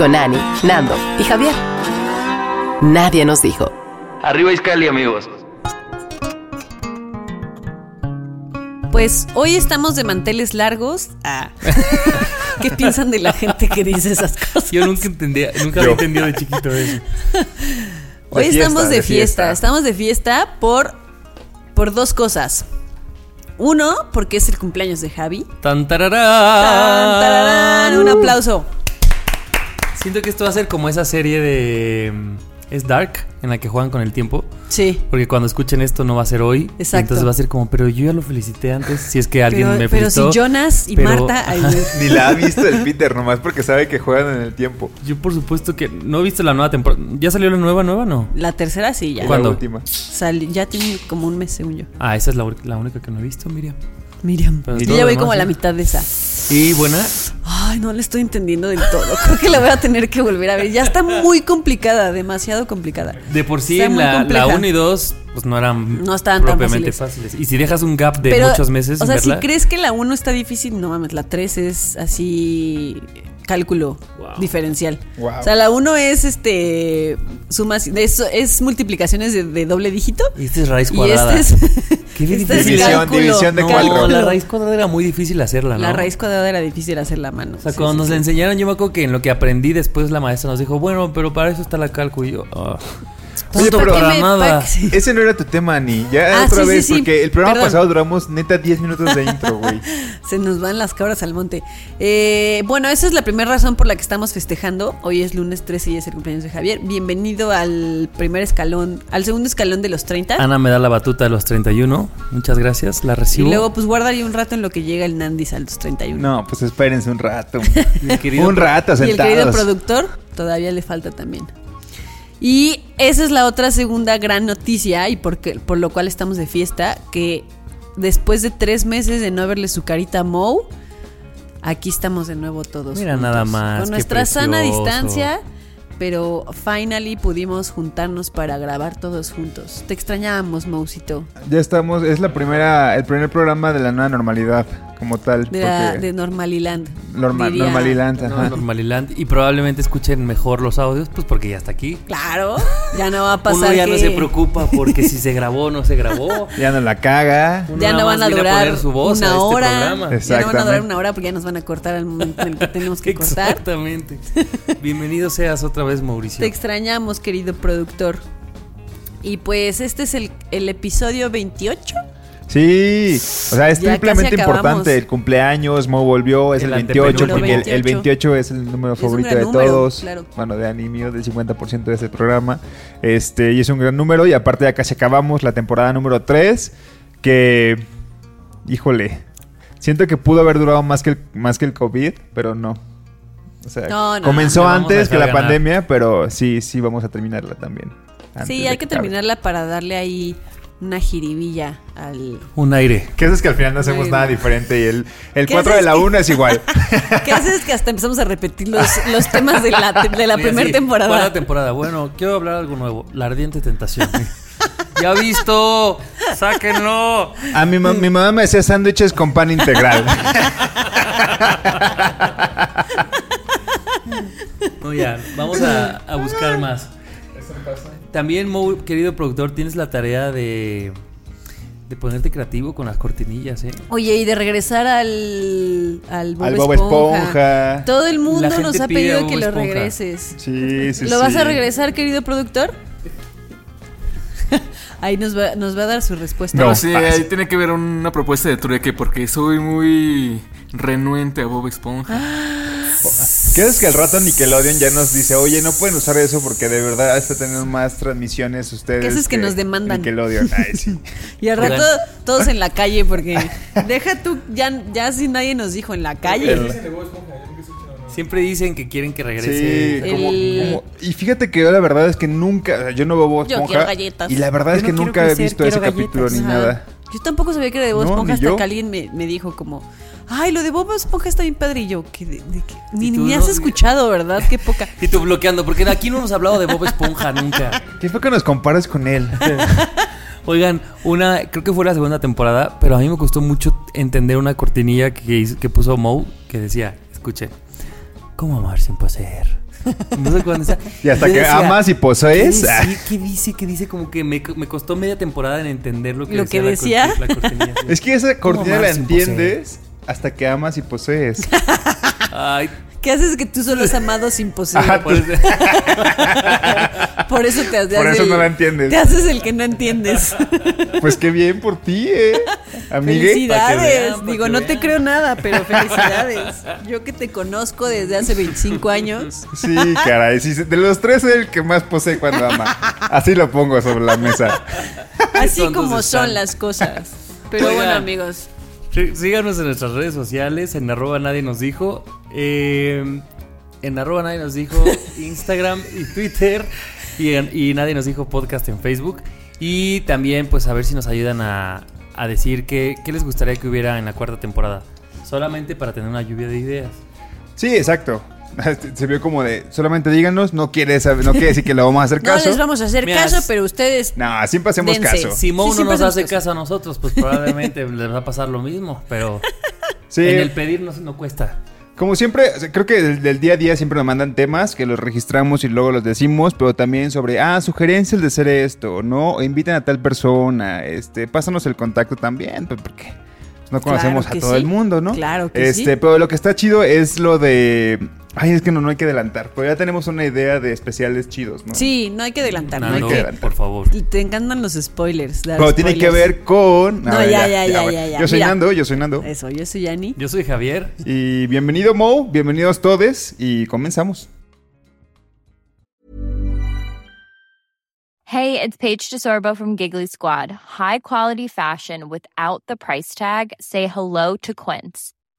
Con Ani, Nando y Javier. Nadie nos dijo. Arriba Iscali, amigos. Pues hoy estamos de manteles largos. Ah. ¿Qué piensan de la gente que dice esas cosas? Yo nunca entendía, nunca había entendido de chiquito eso. Hoy De estamos fiesta, de de fiesta. fiesta. Estamos de fiesta por, por dos cosas. Uno, porque es el cumpleaños de Javi. Tan Tan, tararán. tararán, un aplauso. Siento que esto va a ser como esa serie de. mm, Es Dark, en la que juegan con el tiempo. Sí. Porque cuando escuchen esto no va a ser hoy. Exacto. Entonces va a ser como, pero yo ya lo felicité antes. Si es que alguien Pero, me pero felicitó. si Jonas y pero- Marta. ay. Ni la ha visto el Peter, nomás porque sabe que juegan en el tiempo. Yo, por supuesto que no he visto la nueva temporada. ¿Ya salió la nueva, nueva? No. la tercera sí, ya. ¿Cuándo? La última. Sali- ya tiene como un mes, según yo. Ah, esa es la, la única que no he visto, Miriam. Miriam. Yo ya voy como a la mitad de esa. Y buena. Ay, no le estoy entendiendo del todo. Creo que la voy a tener que volver a ver. Ya está muy complicada, demasiado complicada. De por sí, en la, compleja. 1 y 2, pues no eran No estaban tan propiamente fáciles. Y si dejas un gap de Pero, muchos meses O sea, verla, si crees que la 1 está difícil, no mames, la 3 es así cálculo Wow. diferencial. Wow. O sea, la 1 es este sumas es, es multiplicaciones de, de doble dígito Y este es raíz y cuadrada. este es, Qué este es difícil. División, cálculo. división de no, cuatro. la raíz cuadrada era muy difícil hacerla, ¿no? La raíz cuadrada era difícil hacer la mano. O sea, Sí, cuando sí, nos sí. la enseñaron, yo me acuerdo que en lo que aprendí después la maestra nos dijo, bueno, pero para eso está la cálculo. Y yo, ah, Oye, pero- para ¿Para qué me- nada. para qué- Ese no era tu tema, Ani. Ya Ah, otra sí, vez, sí, sí. porque el programa Perdón. pasado duramos neta 10 minutos de intro, güey. Se nos van las cabras al monte. Eh, bueno, esa es la primera razón por la que estamos festejando. Hoy es lunes 13 y es el cumpleaños de Javier. Bienvenido al primer escalón, al segundo escalón de los 30. Ana me da la batuta de los 31. Muchas gracias, la y recibo. luego, pues guarda ahí un rato en lo que llega el Nandis a los 31. No, pues espérense un rato. Un rato y el querido sentados. productor todavía le falta también. Y esa es la otra segunda gran noticia y por, qué- por lo cual estamos de fiesta, que después de tres meses de no verle su carita a Moe, aquí estamos de nuevo todos. Mira juntos. nada más, Con nuestra sana distancia, pero finally pudimos juntarnos para grabar todos juntos. Te extrañábamos, Mousito, Ya estamos, es la primera, el primer programa de la nueva normalidad, como tal. de, la- de Normaliland. norma- diría- Normaliland, No, ajá. Normaliland. Y probablemente escuchen mejor los audios, pues porque ya está aquí. Claro, ya no va a pasar Uno ya que... no se preocupa porque si se grabó o no se grabó. Ya no la caga. Uno Ya no van a durar poner su voz a una este hora. programa. Ya no van a durar una hora porque ya nos van a cortar al momento en el que tenemos que cortar. Exactamente. Bienvenido seas otra vez, Mauricio. Te extrañamos, querido productor. Y pues este es el, el episodio 28. Sí, o sea, es Ya triplemente importante. El cumpleaños, Mo volvió, es el, El 28, antepenúltimo. porque el, el 28. 28 es el número favorito de número, todos. claro. Bueno, de anime, del 50% de ese programa. Este, y es un gran número. Y aparte, ya casi acabamos la temporada número 3. Que, híjole, siento que pudo haber durado más que el, más que el COVID, pero no. O sea, No, no, comenzó antes que la ganar. pandemia, pero sí, sí, vamos a terminarla también. Sí, hay que terminarla para darle ahí una jiribilla al... Un aire. Que eso es que al final no hacemos nada diferente y el, el ¿Qué 4 de haces la que- 1 es igual. ¿Qué haces que hasta empezamos a repetir los, los temas de la, de la primera sí. temporada? Cuarta temporada. Bueno, quiero hablar algo nuevo. La ardiente tentación. ya visto. Sáquenlo. A mi, ma- mi mamá me hacía sándwiches con pan integral. No, ya. Vamos a, a buscar más. También, Mo, querido productor, tienes la tarea de, de ponerte creativo con las cortinillas, ¿eh? Oye, y de regresar al, al Bob, Al Bob Esponja. Esponja. Todo el mundo nos ha pedido que lo regreses. Sí, sí, ¿Lo vas a regresar, querido productor? Ahí nos va, nos va a dar su respuesta. No. Sí, ahí tiene que ver una propuesta de trueque porque soy muy renuente a Bob Esponja. ¿Qué es que al rato Nickelodeon ya nos dice, oye, no pueden usar eso porque de verdad está teniendo más transmisiones ustedes? ¿Qué haces que nos demandan? Nickelodeon, ay, sí. Y al rato Oigan. todos en la calle porque deja tú, ya, ya si nadie nos dijo en la calle. Siempre dicen que quieren que regrese. Sí, como- El- como- y fíjate que yo la verdad es que nunca, o sea, yo no veo Bob Yo Esponja. quiero galletas. Y la verdad es Yo que no nunca he visto ese capítulo ni Ajá. nada. Yo tampoco sabía que era de Bob No, Esponja hasta yo. que alguien me, me dijo como, ay, lo de Bob Esponja está bien padre. Y yo. Ni, no- has escuchado, ¿verdad? Qué poca. Y tú bloqueando, porque aquí no hemos hablado de Bob Esponja nunca. ¿Qué fue que nos comparas con él? Oigan, una, creo que fue la segunda temporada, pero a mí me costó mucho entender una cortinilla que, hizo- que puso Moe que decía, escuche, ¿cómo amar sin poseer? No sé cuándo está. Y hasta Yo que decía, amas y ¿qué posees. dice? ¿Qué dice? ¿Qué dice? Como que me, me costó media temporada en entender lo que ¿Lo que decía. decía? La, la sí. Es que esa cortina la entiendes hasta que amas y posees. Ay, ¿Qué haces que tú solo has amado sin poseer? Ajá, por eso- Por eso te haces Por eso el- no la entiendes. Te haces el que no entiendes. Pues qué bien por ti, eh. Amigue. Felicidades. Vean, Digo, no te creo nada, pero felicidades. Yo que te conozco desde hace 25 años. Sí, caray. sí, de los tres es el que más posee cuando ama. Así lo pongo sobre la mesa. Así como son las cosas. Pero Oigan. bueno, amigos. Sí, Síganos en nuestras redes sociales, en arroba nadie nos dijo, eh, en arroba nadie nos dijo Instagram y Twitter, y, en- y nadie nos dijo podcast en Facebook. Y también pues a ver si nos ayudan a, a decir qué, qué les gustaría que hubiera en la cuarta temporada. Solamente para tener una lluvia de ideas. Sí, exacto. Se vio como de, solamente díganos, no quiere, saber, no quiere decir que le vamos a hacer No caso. les vamos a hacer Mira, caso, pero ustedes. No, siempre hacemos Dense. caso. Si Mo Sí, no nos hace caso. caso a nosotros, pues probablemente les va a pasar lo mismo, pero Sí, en el pedir no, no cuesta. Como siempre, creo que del, del día a día siempre nos mandan temas que los registramos y luego los decimos, pero también sobre, ah, sugerencias de hacer esto, ¿no? O invitan a tal persona, este, pásanos el contacto también, pues porque no conocemos Claro a todo sí. el mundo, ¿no? Claro que este, sí. Pero lo que está chido es lo de... Ay, es que no, no hay que adelantar, pero ya tenemos una idea de especiales chidos, ¿no? Sí, no hay que adelantar. No, hay Nando, que adelantar. por favor. Te encantan los spoilers. Pero tiene que ver con... No, ver, ya, ya, ya, ya, ya. Yo soy Mira. Nando, yo soy Nando. Eso, yo soy Yani. Yo soy Javier. Y bienvenido Mo, bienvenidos todos y comenzamos. Hey, it's Paige DeSorbo from Giggly Squad. High quality fashion without the price tag. Say hello to Quince.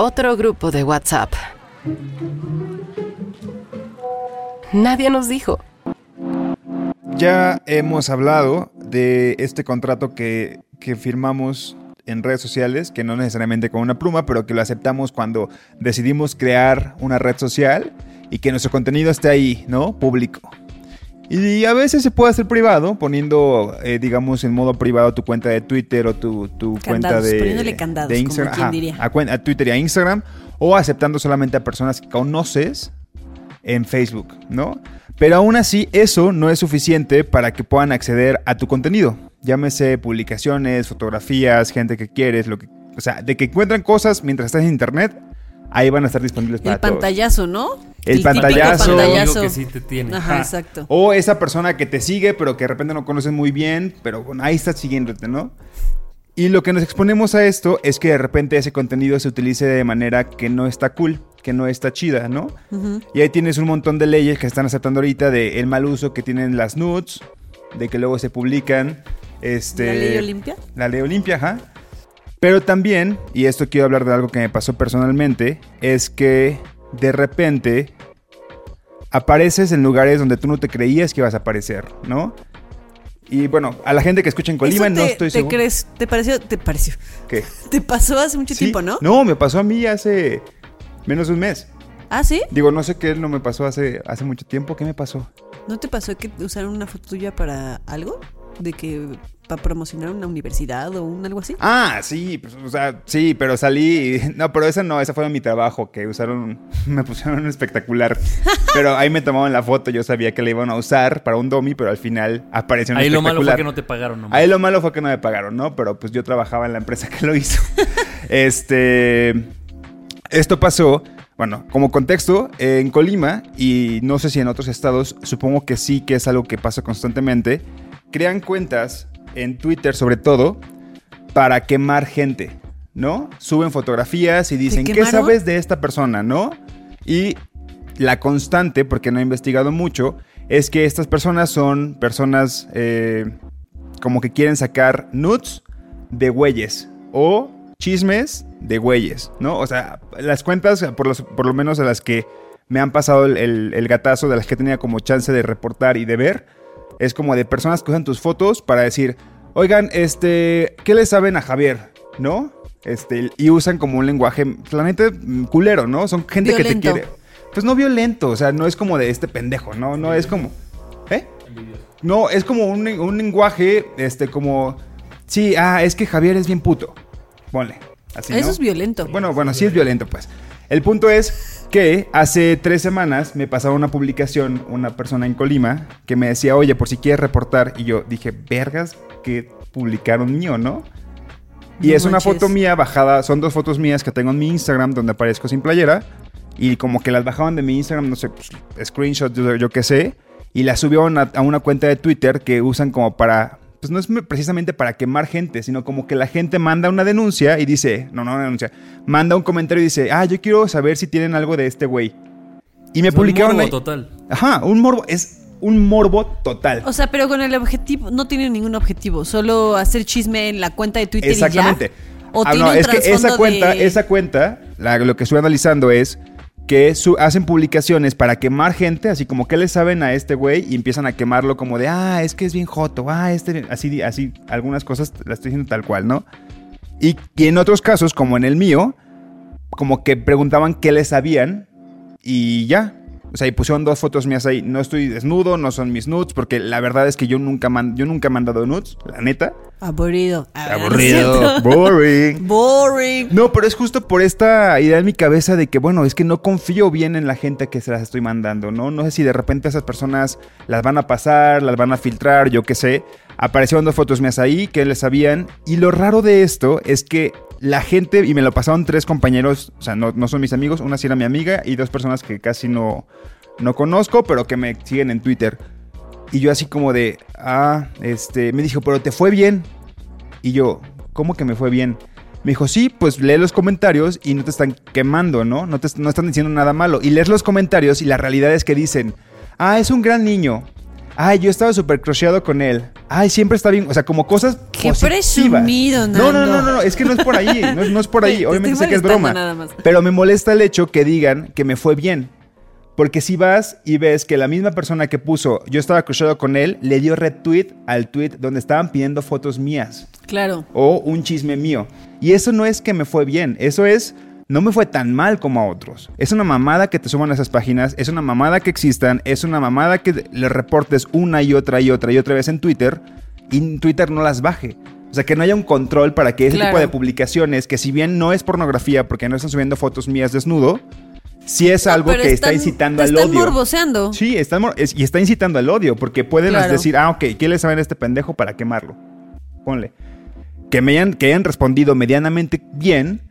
Otro grupo de WhatsApp. Nadie nos dijo. Ya hemos hablado de este contrato que, que firmamos en redes sociales, que no necesariamente con una pluma, pero que lo aceptamos cuando decidimos crear una red social y que nuestro contenido esté ahí, ¿no? Público. Y a veces se puede hacer privado, poniendo, eh, digamos, en modo privado tu cuenta de Twitter o tu, tu cuenta de, poniéndole candados, de como Instagram. quien ajá, diría. a, a Twitter y a Instagram, o aceptando solamente a personas que conoces en Facebook, ¿no? Pero aún así, eso no es suficiente para que puedan acceder a tu contenido. Llámese publicaciones, fotografías, gente que quieres, lo que, o sea, de que encuentran cosas mientras estás en internet, ahí van a estar disponibles para El todos. pantallazo, ¿no? El típico pantallazo. Amigo pantallazo. que sí te tiene. Ajá, Ajá. exacto. O esa persona que te sigue, pero que de repente no conoces muy bien, pero bueno, ahí está siguiéndote, ¿no? Y lo que nos exponemos a esto es que de repente ese contenido se utilice de manera que no está cool, que no está chida, ¿no? Y ahí tienes un montón de leyes que están aceptando ahorita de el mal uso que tienen las nudes, de que luego se publican. Este, ¿La ley Olimpia? La ley Olimpia, ajá. Pero también, y esto quiero hablar de algo que me pasó personalmente, es que de repente apareces en lugares donde tú no te creías que ibas a aparecer, ¿no? Y bueno, a la gente que escucha en Colima te, no estoy te seguro. crees, te pareció, te pareció, ¿Qué? te pasó hace mucho Sí. tiempo, ¿no? No, me pasó a mí hace menos de un mes. Ah, ¿sí? Digo, no sé qué no me pasó hace, hace mucho tiempo. ¿Qué me pasó? ¿No te pasó que usaron una foto tuya para algo? de que para promocionar una universidad o un algo así. Ah, sí, pues, o sea, sí, pero salí. y- No, pero esa no, esa fue mi trabajo, que usaron, me pusieron un espectacular. Pero ahí me tomaban la foto, yo sabía que la iban a usar para un domi, pero al final apareció un Ahí lo malo fue espectacular. que no te pagaron nomás. Ahí lo malo fue que no me pagaron, ¿no? Pero pues yo trabajaba en la empresa que lo hizo. este. Esto pasó, bueno, como contexto, en Colima y no sé si en otros estados, supongo que sí que es algo que pasa constantemente. Crean cuentas en Twitter, sobre todo, para quemar gente, ¿no? Suben fotografías y dicen, ¿qué sabes de esta persona, no? Y la constante, porque no he investigado mucho, es que estas personas son personas eh, como que quieren sacar nudes de güeyes o chismes de güeyes, ¿no? O sea, las cuentas, por, los- por lo menos a las que me han pasado el, el- el gatazo, de las que tenía como chance de reportar y de ver, es como de personas que usan tus fotos para decir, oigan, este, ¿qué le saben a Javier? ¿No? Este, y usan como un lenguaje, la neta, mm, culero, ¿no? Son gente que te quiere. Pues no violento, o sea, no es como de este pendejo, ¿no? No es como. ¿Eh? No, es como un, un lenguaje, este, como. Sí, ah, es que Javier es bien puto. Ponle. Así, Eso ¿no? es violento. Bueno, bueno, sí es violento, pues. El punto es que hace tres semanas me pasaba una publicación una persona en Colima que me decía, oye, por si quieres reportar. Y yo dije, vergas, que publicaron mío, ¿no? Y No es una foto mía bajada, son dos fotos mías que tengo en mi Instagram donde aparezco sin playera. Y como que las bajaban de mi Instagram, no sé, pues, screenshots, yo, yo qué sé. Y las subieron a, a una cuenta de Twitter que usan como para. Pues no es precisamente para quemar gente, sino como que la gente manda una denuncia y dice. No, no, una denuncia. Manda un comentario y dice, ah, yo quiero saber si tienen algo de este güey. Y me Es un publicaron. morbo ahí- total. Ajá, un morbo. Es un morbo total. O sea, pero con el objetivo, no tiene ningún objetivo, solo hacer chisme en la cuenta de Twitter Exactamente. y ya. O Ah, tiene no, un es que esa cuenta, de- esa cuenta, la- lo que estoy analizando es que hacen publicaciones para quemar gente, así como que le saben a este güey y empiezan a quemarlo como de, ah, es que es bien joto, ah, este, así, así, algunas cosas las estoy diciendo tal cual, ¿no? Y, y en otros casos, como en el mío, como que preguntaban qué le sabían y ya. O sea, y pusieron dos fotos mías ahí. No estoy desnudo, no son mis nudes, porque la verdad es que yo nunca, man- yo nunca he mandado nudes, la neta. Aburrido. Ah, ¿no es Aburrido, boring. Boring. No, pero es justo por esta idea en mi cabeza de que, bueno, es que no confío bien en la gente que se las estoy mandando, ¿no? No sé si de repente esas personas las van a pasar, las van a filtrar, yo qué sé. Aparecieron dos fotos mías ahí que les sabían. Y lo raro de esto es que la gente, y me lo pasaron tres compañeros, o sea, no, no son mis amigos, una sí era mi amiga y dos personas que casi no, no conozco, pero que me siguen en Twitter. Y yo así como de, ah, este, me dijo, pero te fue bien. Y yo, ¿cómo que me fue bien? Me dijo, sí, pues lee los comentarios y no te están quemando, ¿no? No, te, no están diciendo nada malo. Y lees los comentarios y la realidad es que dicen, ah, es un gran niño. Ay, yo estaba súper crocheado con él. Ay, siempre está bien. O sea, como cosas Qué positivas. presumido, No, no, no, Nando. no, no, es que no es por ahí. No es, no es por ahí. Te Obviamente sé que es broma. nada más. Pero me molesta el hecho que digan que me fue bien. Porque si vas y ves que la misma persona que puso yo estaba crocheado con él, le dio retweet al tweet donde estaban pidiendo fotos mías Claro. o un chisme mío. Y eso no es que me fue bien, eso es no me fue tan mal como a otros. Es una mamada que te suban a esas páginas, es una mamada que existan, es una mamada que le reportes una y otra y otra y otra vez en Twitter y Twitter no las baje. O sea, que no haya un control para que ese Claro. tipo de publicaciones, que si bien no es pornografía porque no están subiendo fotos mías desnudo, sí es algo que está incitando al están odio. morboseando. Sí, es- y está incitando al odio, porque pueden Claro. decir, ah, ok, ¿qué le saben a este pendejo para quemarlo? Ponle. Que me hayan, que hayan respondido medianamente bien,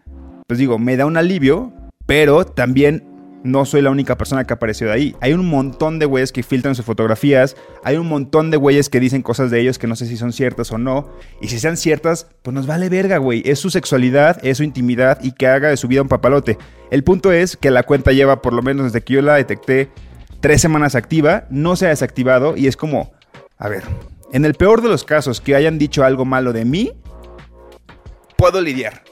pues digo, me da un alivio, pero también no soy la única persona que apareció de ahí. Hay un montón de güeyes que filtran sus fotografías, hay un montón de güeyes que dicen cosas de ellos que no sé si son ciertas o no, y si sean ciertas, pues nos vale verga, güey. Es su sexualidad, es su intimidad y que haga de su vida un papalote. El punto es que la cuenta lleva, por lo menos desde que yo la detecté, tres semanas activa, no se ha desactivado y es como, a ver, en el peor de los casos que hayan dicho algo malo de mí, puedo lidiar.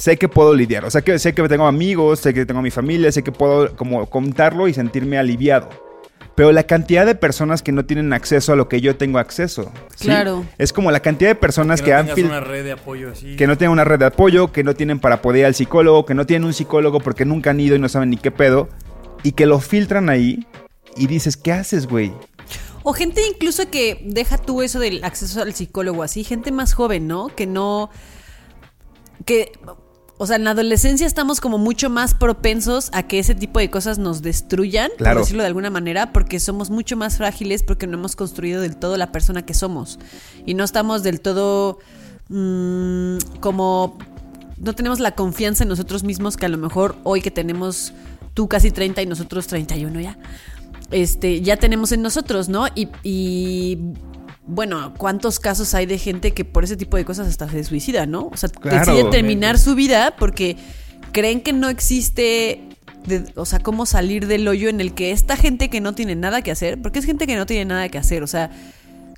Sé que puedo lidiar. O sea, que sé que tengo amigos, sé que tengo mi familia, sé que puedo como contarlo y sentirme aliviado. Pero la cantidad de personas que no tienen acceso a lo que yo tengo acceso. ¿sí? Claro. Es como la cantidad de personas Que que, no han tengas fil- una red de apoyo así. que no tienen una red de apoyo, que no tienen para poder ir al psicólogo, que no tienen un psicólogo porque nunca han ido y no saben ni qué pedo, y que lo filtran ahí y dices, ¿qué haces, güey? O gente incluso que deja tú eso del acceso al psicólogo así, gente más joven, ¿no? Que no. Que. O sea, en la adolescencia estamos como mucho más propensos a que ese tipo de cosas nos destruyan, Claro. por decirlo de alguna manera, porque somos mucho más frágiles porque no hemos construido del todo la persona que somos. Y no estamos del todo mm, como... No tenemos la confianza en nosotros mismos que a lo mejor hoy que tenemos tú casi 30 y nosotros 31 ya, este, ya tenemos en nosotros, ¿no? Y, y, bueno, ¿cuántos casos hay de gente que por ese tipo de cosas hasta se suicida, ¿no? O sea, Claro. deciden terminar su vida porque creen que no existe, de- o sea, cómo salir del hoyo en el que esta gente que no tiene nada que hacer, porque es gente que no tiene nada que hacer, o sea,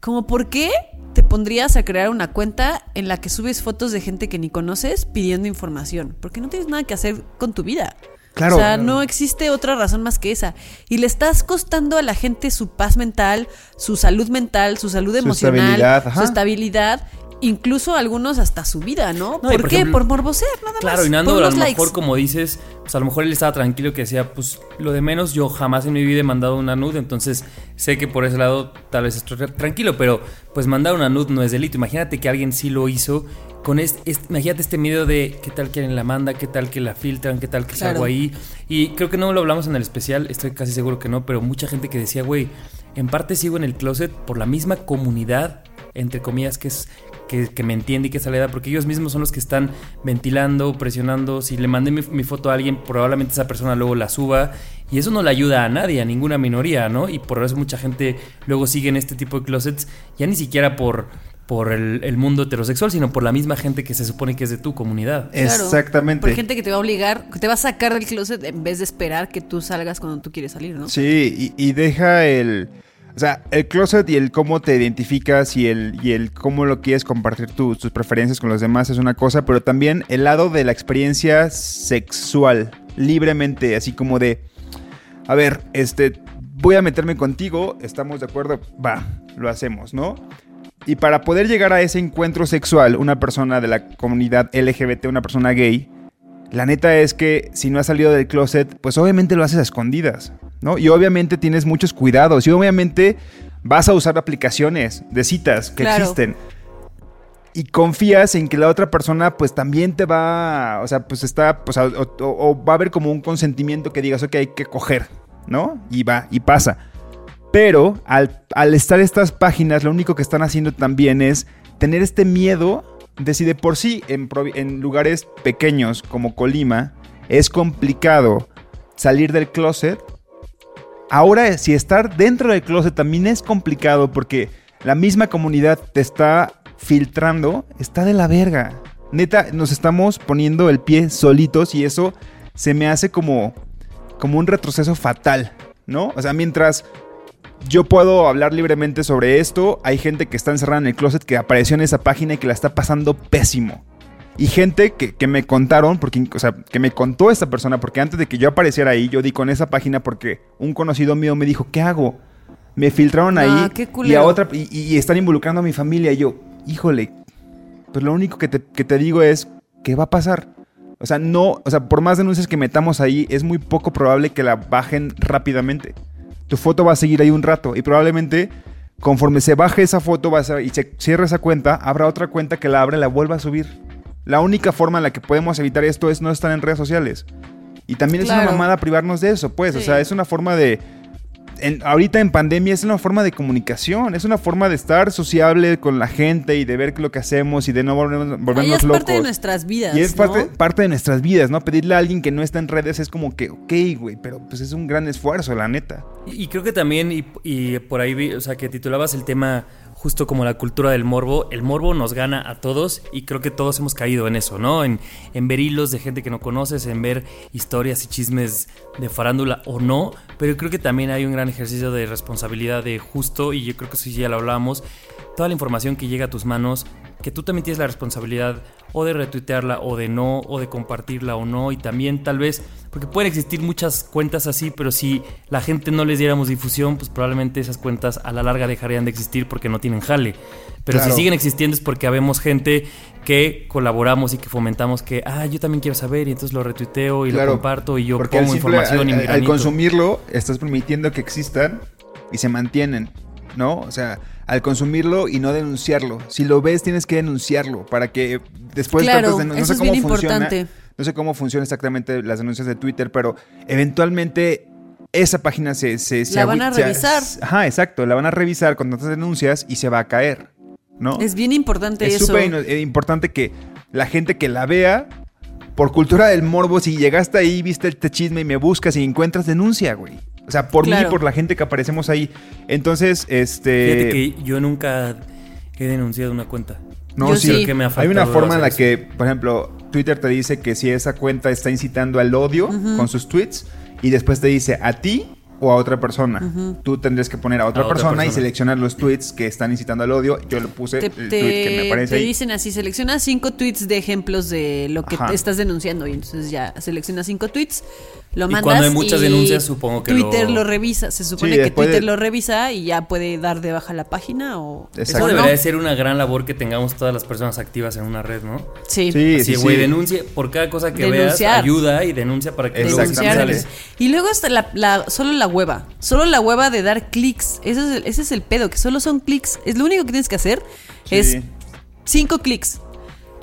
como por qué te pondrías a crear una cuenta en la que subes fotos de gente que ni conoces pidiendo información, porque no tienes nada que hacer con tu vida. Claro. O sea, no existe otra razón más que esa. Y le estás costando a la gente su paz mental, su salud mental, su salud emocional, estabilidad, ajá. su estabilidad, incluso algunos hasta su vida, ¿no? ¿Por, por qué? ejemplo- por morbosear, nada Claro, más. y Nando, por a lo likes. mejor, como dices, pues a lo mejor él estaba tranquilo que decía, pues lo de menos, yo jamás en mi vida he mandado una nude, entonces sé que por ese lado tal vez estoy tra- tranquilo, pero pues mandar una nude no es delito. Imagínate que alguien sí lo hizo con este, este- imagínate este miedo de qué tal que alguien la manda, qué tal que la filtran, qué tal que Claro. salgo ahí. Y creo que no lo hablamos en el especial, estoy casi seguro que no, pero mucha gente que decía, güey, en parte sigo en el closet por la misma comunidad, entre comillas, que es que, que me entiende y que es edad, porque ellos mismos son los que están ventilando, presionando. Si le mandé mi, mi foto a alguien, probablemente esa persona luego la suba. Y eso no le ayuda a nadie, a ninguna minoría, ¿no? Y por eso mucha gente luego sigue en este tipo de closets, ya ni siquiera por, por el, el mundo heterosexual, sino por la misma gente que se supone que es de tu comunidad. Claro, Exactamente. Por gente que te va a obligar, que te va a sacar del closet en vez de esperar que tú salgas cuando tú quieres salir, ¿no? Sí, y, y deja el. O sea, el closet y el cómo te identificas y el, y el cómo lo quieres compartir tu- tus preferencias con los demás es una cosa, pero también el lado de la experiencia sexual, libremente, así como de. A ver, este. Voy a meterme contigo, ¿estamos de acuerdo? Va, lo hacemos, ¿no? Y para poder llegar a ese encuentro sexual, una persona de la comunidad LGBT, una persona gay, la neta es que si no has salido del closet, pues obviamente lo haces a escondidas, ¿no? Y obviamente tienes muchos cuidados y obviamente vas a usar aplicaciones de citas que Claro. existen. Y confías en que la otra persona pues también te va, o sea, pues está, pues, o, o- o va a haber como un consentimiento que digas, ok, hay que coger, ¿no? Y va, y pasa. Pero al, al estar estas páginas, lo único que están haciendo también es tener este miedo de si de por sí en, en lugares pequeños como Colima es complicado salir del closet. Ahora, si estar dentro del closet también es complicado porque la misma comunidad te está filtrando, está de la verga. Neta, nos estamos poniendo el pie solitos y eso se me hace como, como un retroceso fatal, ¿no? O sea, mientras yo puedo hablar libremente sobre esto. Hay gente que está encerrada en el closet que apareció en esa página y que la está pasando pésimo. Y gente que, que me contaron, porque, o sea, que me contó esta persona, porque antes de que yo apareciera ahí, yo di con esa página porque un conocido mío me dijo, ¿qué hago? Me filtraron Ah, ahí qué y a otra y, y están involucrando a mi familia. Y yo, híjole, pues lo único que te, que te digo es, ¿qué va a pasar? O sea, no, o sea, por más denuncias que metamos ahí, es muy poco probable que la bajen rápidamente. Tu foto va a seguir ahí un rato y probablemente conforme se baje esa foto vas a- y se cierre esa cuenta, habrá otra cuenta que la abra y la vuelva a subir. La única forma en la que podemos evitar esto es no estar en redes sociales. Y también es una mamada privarnos de eso, pues. O Sí. sea, es una forma de. En- ahorita en pandemia es una forma de comunicación, es una forma de estar sociable con la gente y de ver lo que hacemos y de no volvernos, volvernos es locos. parte de nuestras vidas. Y es ¿no? parte, parte de nuestras vidas, ¿no? Pedirle a alguien que no está en redes es como que, ok, güey, pero pues es un gran esfuerzo, la neta. Y y creo que también, y, y por ahí vi, o sea, que titulabas el tema justo como la cultura del morbo. El morbo nos gana a todos y creo que todos hemos caído en eso, ¿no? En, en ver hilos de gente que no conoces, en ver historias y chismes de farándula o no. Pero creo que también hay un gran ejercicio de responsabilidad de justo, y yo creo que eso ya lo hablábamos, toda la información que llega a tus manos, que tú también tienes la responsabilidad o de retuitearla o de no, o de compartirla o no, y también tal vez, porque pueden existir muchas cuentas así, pero si la gente no les diéramos difusión, pues probablemente esas cuentas a la larga dejarían de existir porque no tienen jale. Pero Claro. si siguen existiendo es porque habemos gente que colaboramos y que fomentamos que, ah, yo también quiero saber y entonces lo retuiteo y Claro, lo comparto y yo Porque pongo simple- información y al- mi al consumirlo, estás permitiendo que existan y se mantienen. ¿no? O sea, al consumirlo y no denunciarlo. Si lo ves, tienes que denunciarlo para que después Claro, de- no eso sé es cómo bien funciona. importante. No sé cómo funciona exactamente las denuncias de Twitter, pero eventualmente esa página se... se, se La van a se- revisar. Ajá, exacto. La van a revisar con tantas denuncias y se va a caer, ¿no? Es bien importante Es eso. súper ino- eh, importante que la gente que la vea, por cultura del morbo, si llegaste ahí, viste este chisme y me buscas y encuentras, denuncia, güey. O sea, por Claro. mí, por la gente que aparecemos ahí. Entonces, este... Fíjate que yo nunca he denunciado una cuenta. No, Yo sí. sí. Creo que me ha Hay una forma en la que, por ejemplo, Twitter te dice que si esa cuenta está incitando al odio con sus tweets y después te dice a ti o a otra persona. Tú tendrías que poner a otra, A otra persona, y seleccionar los tweets que están incitando al odio. Yo le puse Te, el tweet te- que me parece te ahí. dicen así, selecciona cinco tweets de ejemplos de lo que te estás denunciando y entonces ya selecciona cinco tweets, lo Y mandas cuando hay muchas y denuncias, supongo que Twitter lo- lo... revisa, se supone Sí, que Twitter de- lo revisa y ya puede dar de baja la página o Eso Exacto. debería de ser una gran labor que tengamos todas las personas activas en una red, ¿no? Sí. Sí, Así, sí, güey, sí. denuncie por cada cosa que Denunciar. veas, ayuda y denuncia para que luego sales. Y luego está la, la- solo la hueva. Solo la hueva de dar clics. Ese es, el, ese es el pedo, que solo son clics. Es lo único que tienes que hacer. Sí. Es cinco clics.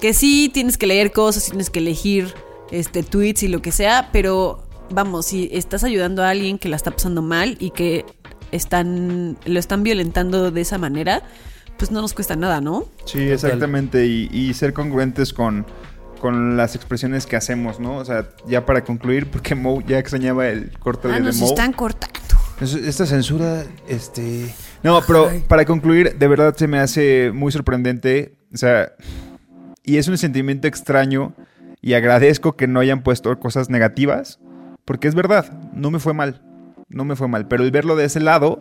Que sí tienes que leer cosas, tienes que elegir este tweets y lo que sea, pero vamos, si estás ayudando a alguien que la está pasando mal y que están lo están violentando de esa manera, pues no nos cuesta nada, ¿no? Sí, exactamente. Y, y ser congruentes con, con las expresiones que hacemos, ¿no? O sea, ya para concluir, porque Mo ya extrañaba el corte Ah, de nos Mo. están cortando. Es- Esta censura, este... No, pero para concluir, de verdad se me hace muy sorprendente. O sea, y es un sentimiento extraño y agradezco que no hayan puesto cosas negativas, porque es verdad, no me fue mal, no me fue mal, pero el verlo de ese lado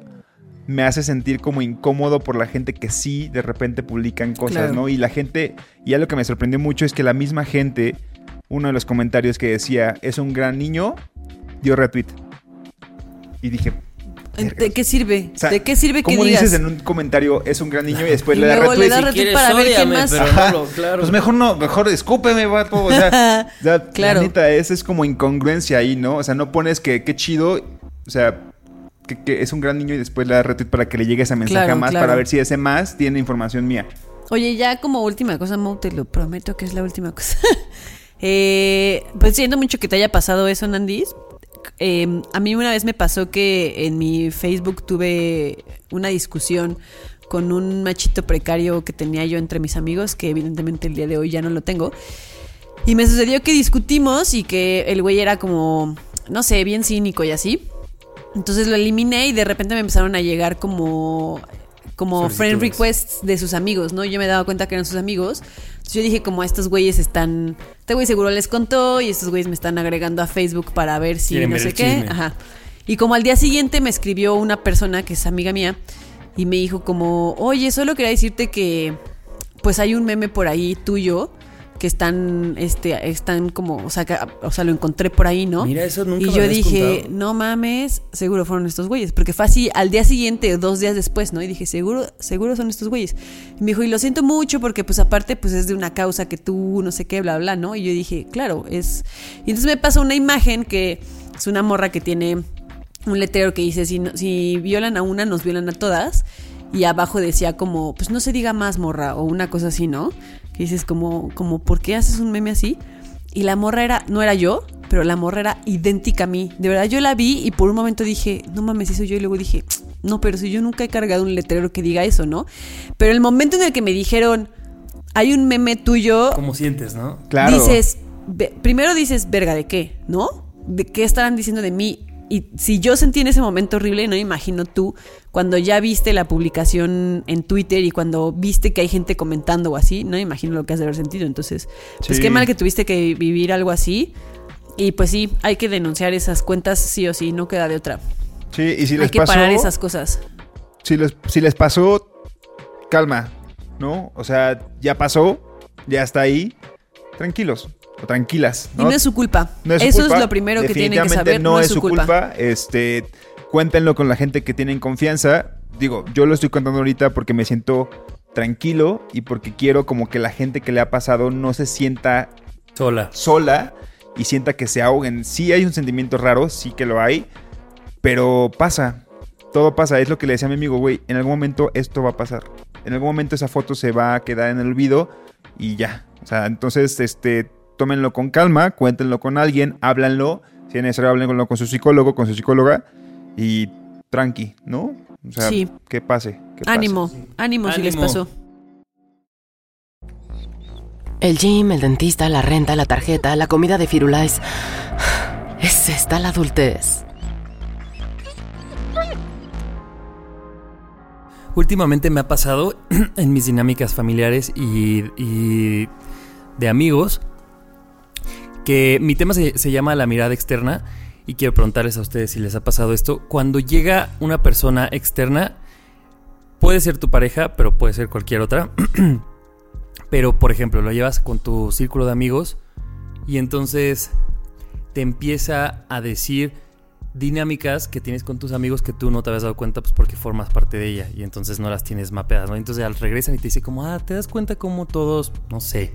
me hace sentir como incómodo por la gente que sí de repente publican cosas, Claro. ¿no? Y la gente, y algo que me sorprendió mucho es que la misma gente, uno de los comentarios que decía, es un gran niño, dio retweet. Y dije, ¿De qué sirve? o sea, ¿De qué sirve que ¿Cómo digas? dices en un comentario es un gran niño y después Y le da luego le retweet? da y- retweet quieres, para ver quién ódiame, más. pero claro. Pues mejor no, mejor escúpeme, vato. O sea, o sea, Claro. la neta, esa es como incongruencia ahí, ¿no? O sea, no pones que qué chido, o sea, que, que es un gran niño y después le da retweet para que le llegue ese mensaje Claro, a más claro. para ver si ese más tiene información mía. Oye, ya como última cosa, Mo, te lo prometo que es la última cosa. eh, pues siento mucho que te haya pasado eso, Nandis. Eh, a mí una vez me pasó que en mi Facebook tuve una discusión con un machito precario que tenía yo entre mis amigos, que evidentemente el día de hoy ya no lo tengo. Y me sucedió que discutimos y que el güey era como, no sé, bien cínico y así. Entonces lo eliminé y de repente me empezaron a llegar como como friend requests de sus amigos, ¿no? Yo me daba cuenta que eran sus amigos. Entonces yo dije, como estos güeyes están. Este güey seguro les contó y estos güeyes me están agregando a Facebook para ver si Quieren no ver sé qué. Ajá. Y como al día siguiente me escribió una persona que es amiga mía y me dijo como, oye, solo quería decirte que pues hay un meme por ahí tuyo que están, este, están como, o sea, que- o sea, lo encontré por ahí, ¿no? Mira, eso nunca Y yo dije, contado. no mames, seguro fueron estos güeyes, porque fue así al día siguiente, dos días después, ¿no? Y dije, seguro, seguro son estos güeyes. Y me dijo, y lo siento mucho porque pues aparte pues es de una causa que tú no sé qué, bla, bla, ¿no? Y yo dije, claro, es... Y entonces me pasó una imagen que es una morra que tiene un letrero que dice, si, no- si violan a una, nos violan a todas. Y abajo decía como, pues no se diga más morra, o una cosa así, ¿no? Que dices como, como, ¿por qué haces un meme así? Y la morra era, no era yo, pero la morra era idéntica a mí. De verdad, yo la vi y por un momento dije, no mames, eso yo. Y luego dije, no, pero si yo nunca he cargado un letrero que diga eso, ¿no? Pero el momento en el que me dijeron, hay un meme tuyo, ¿Cómo sientes, no? Claro. dices, primero dices, verga, ¿de qué? ¿No? ¿De qué estarán diciendo de mí? Y si yo sentí en ese momento horrible, no me imagino tú, cuando ya viste la publicación en Twitter y cuando viste que hay gente comentando o así, no me imagino lo que has de haber sentido. Entonces, pues Sí. qué mal que tuviste que vivir algo así. Y pues sí, hay que denunciar esas cuentas sí o sí, no queda de otra. Sí, y si hay les que pasó, parar esas cosas. si les, si les pasó, calma, ¿no? O sea, ya pasó, ya está ahí, tranquilos o tranquilas. Y no es su culpa. No es su Eso culpa. es lo primero que tienen que saber. No, es su culpa. Este, cuéntenlo con la gente que tienen confianza. Digo, yo lo estoy contando ahorita porque me siento tranquilo y porque quiero como que la gente que le ha pasado no se sienta Sola. sola y sienta que se ahoguen. Sí hay un sentimiento raro, sí que lo hay, pero pasa. todo pasa. Es lo que le decía a mi amigo, güey, en algún momento esto va a pasar. En algún momento esa foto se va a quedar en el olvido y ya. O sea, entonces, este, tómenlo con calma, cuéntenlo con alguien, háblanlo. Si es necesario, háblenlo con su psicólogo, con su psicóloga y tranqui, ¿no? O sea, Sí. que pase. que pase. Ánimo, ánimo si les pasó. El gym, el dentista, la renta, la tarjeta, la comida de Firulais. Es esta la adultez. Últimamente me ha pasado en mis dinámicas familiares y, y de amigos que mi tema se, se llama la mirada externa y quiero preguntarles a ustedes si les ha pasado esto. Cuando llega una persona externa, puede ser tu pareja, pero puede ser cualquier otra. pero, por ejemplo, lo llevas con tu círculo de amigos y entonces te empieza a decir dinámicas que tienes con tus amigos que tú no te habías dado cuenta pues porque formas parte de ella y entonces no las tienes mapeadas, ¿no? Entonces al regresan y te dice como, ah, te das cuenta como todos, no sé,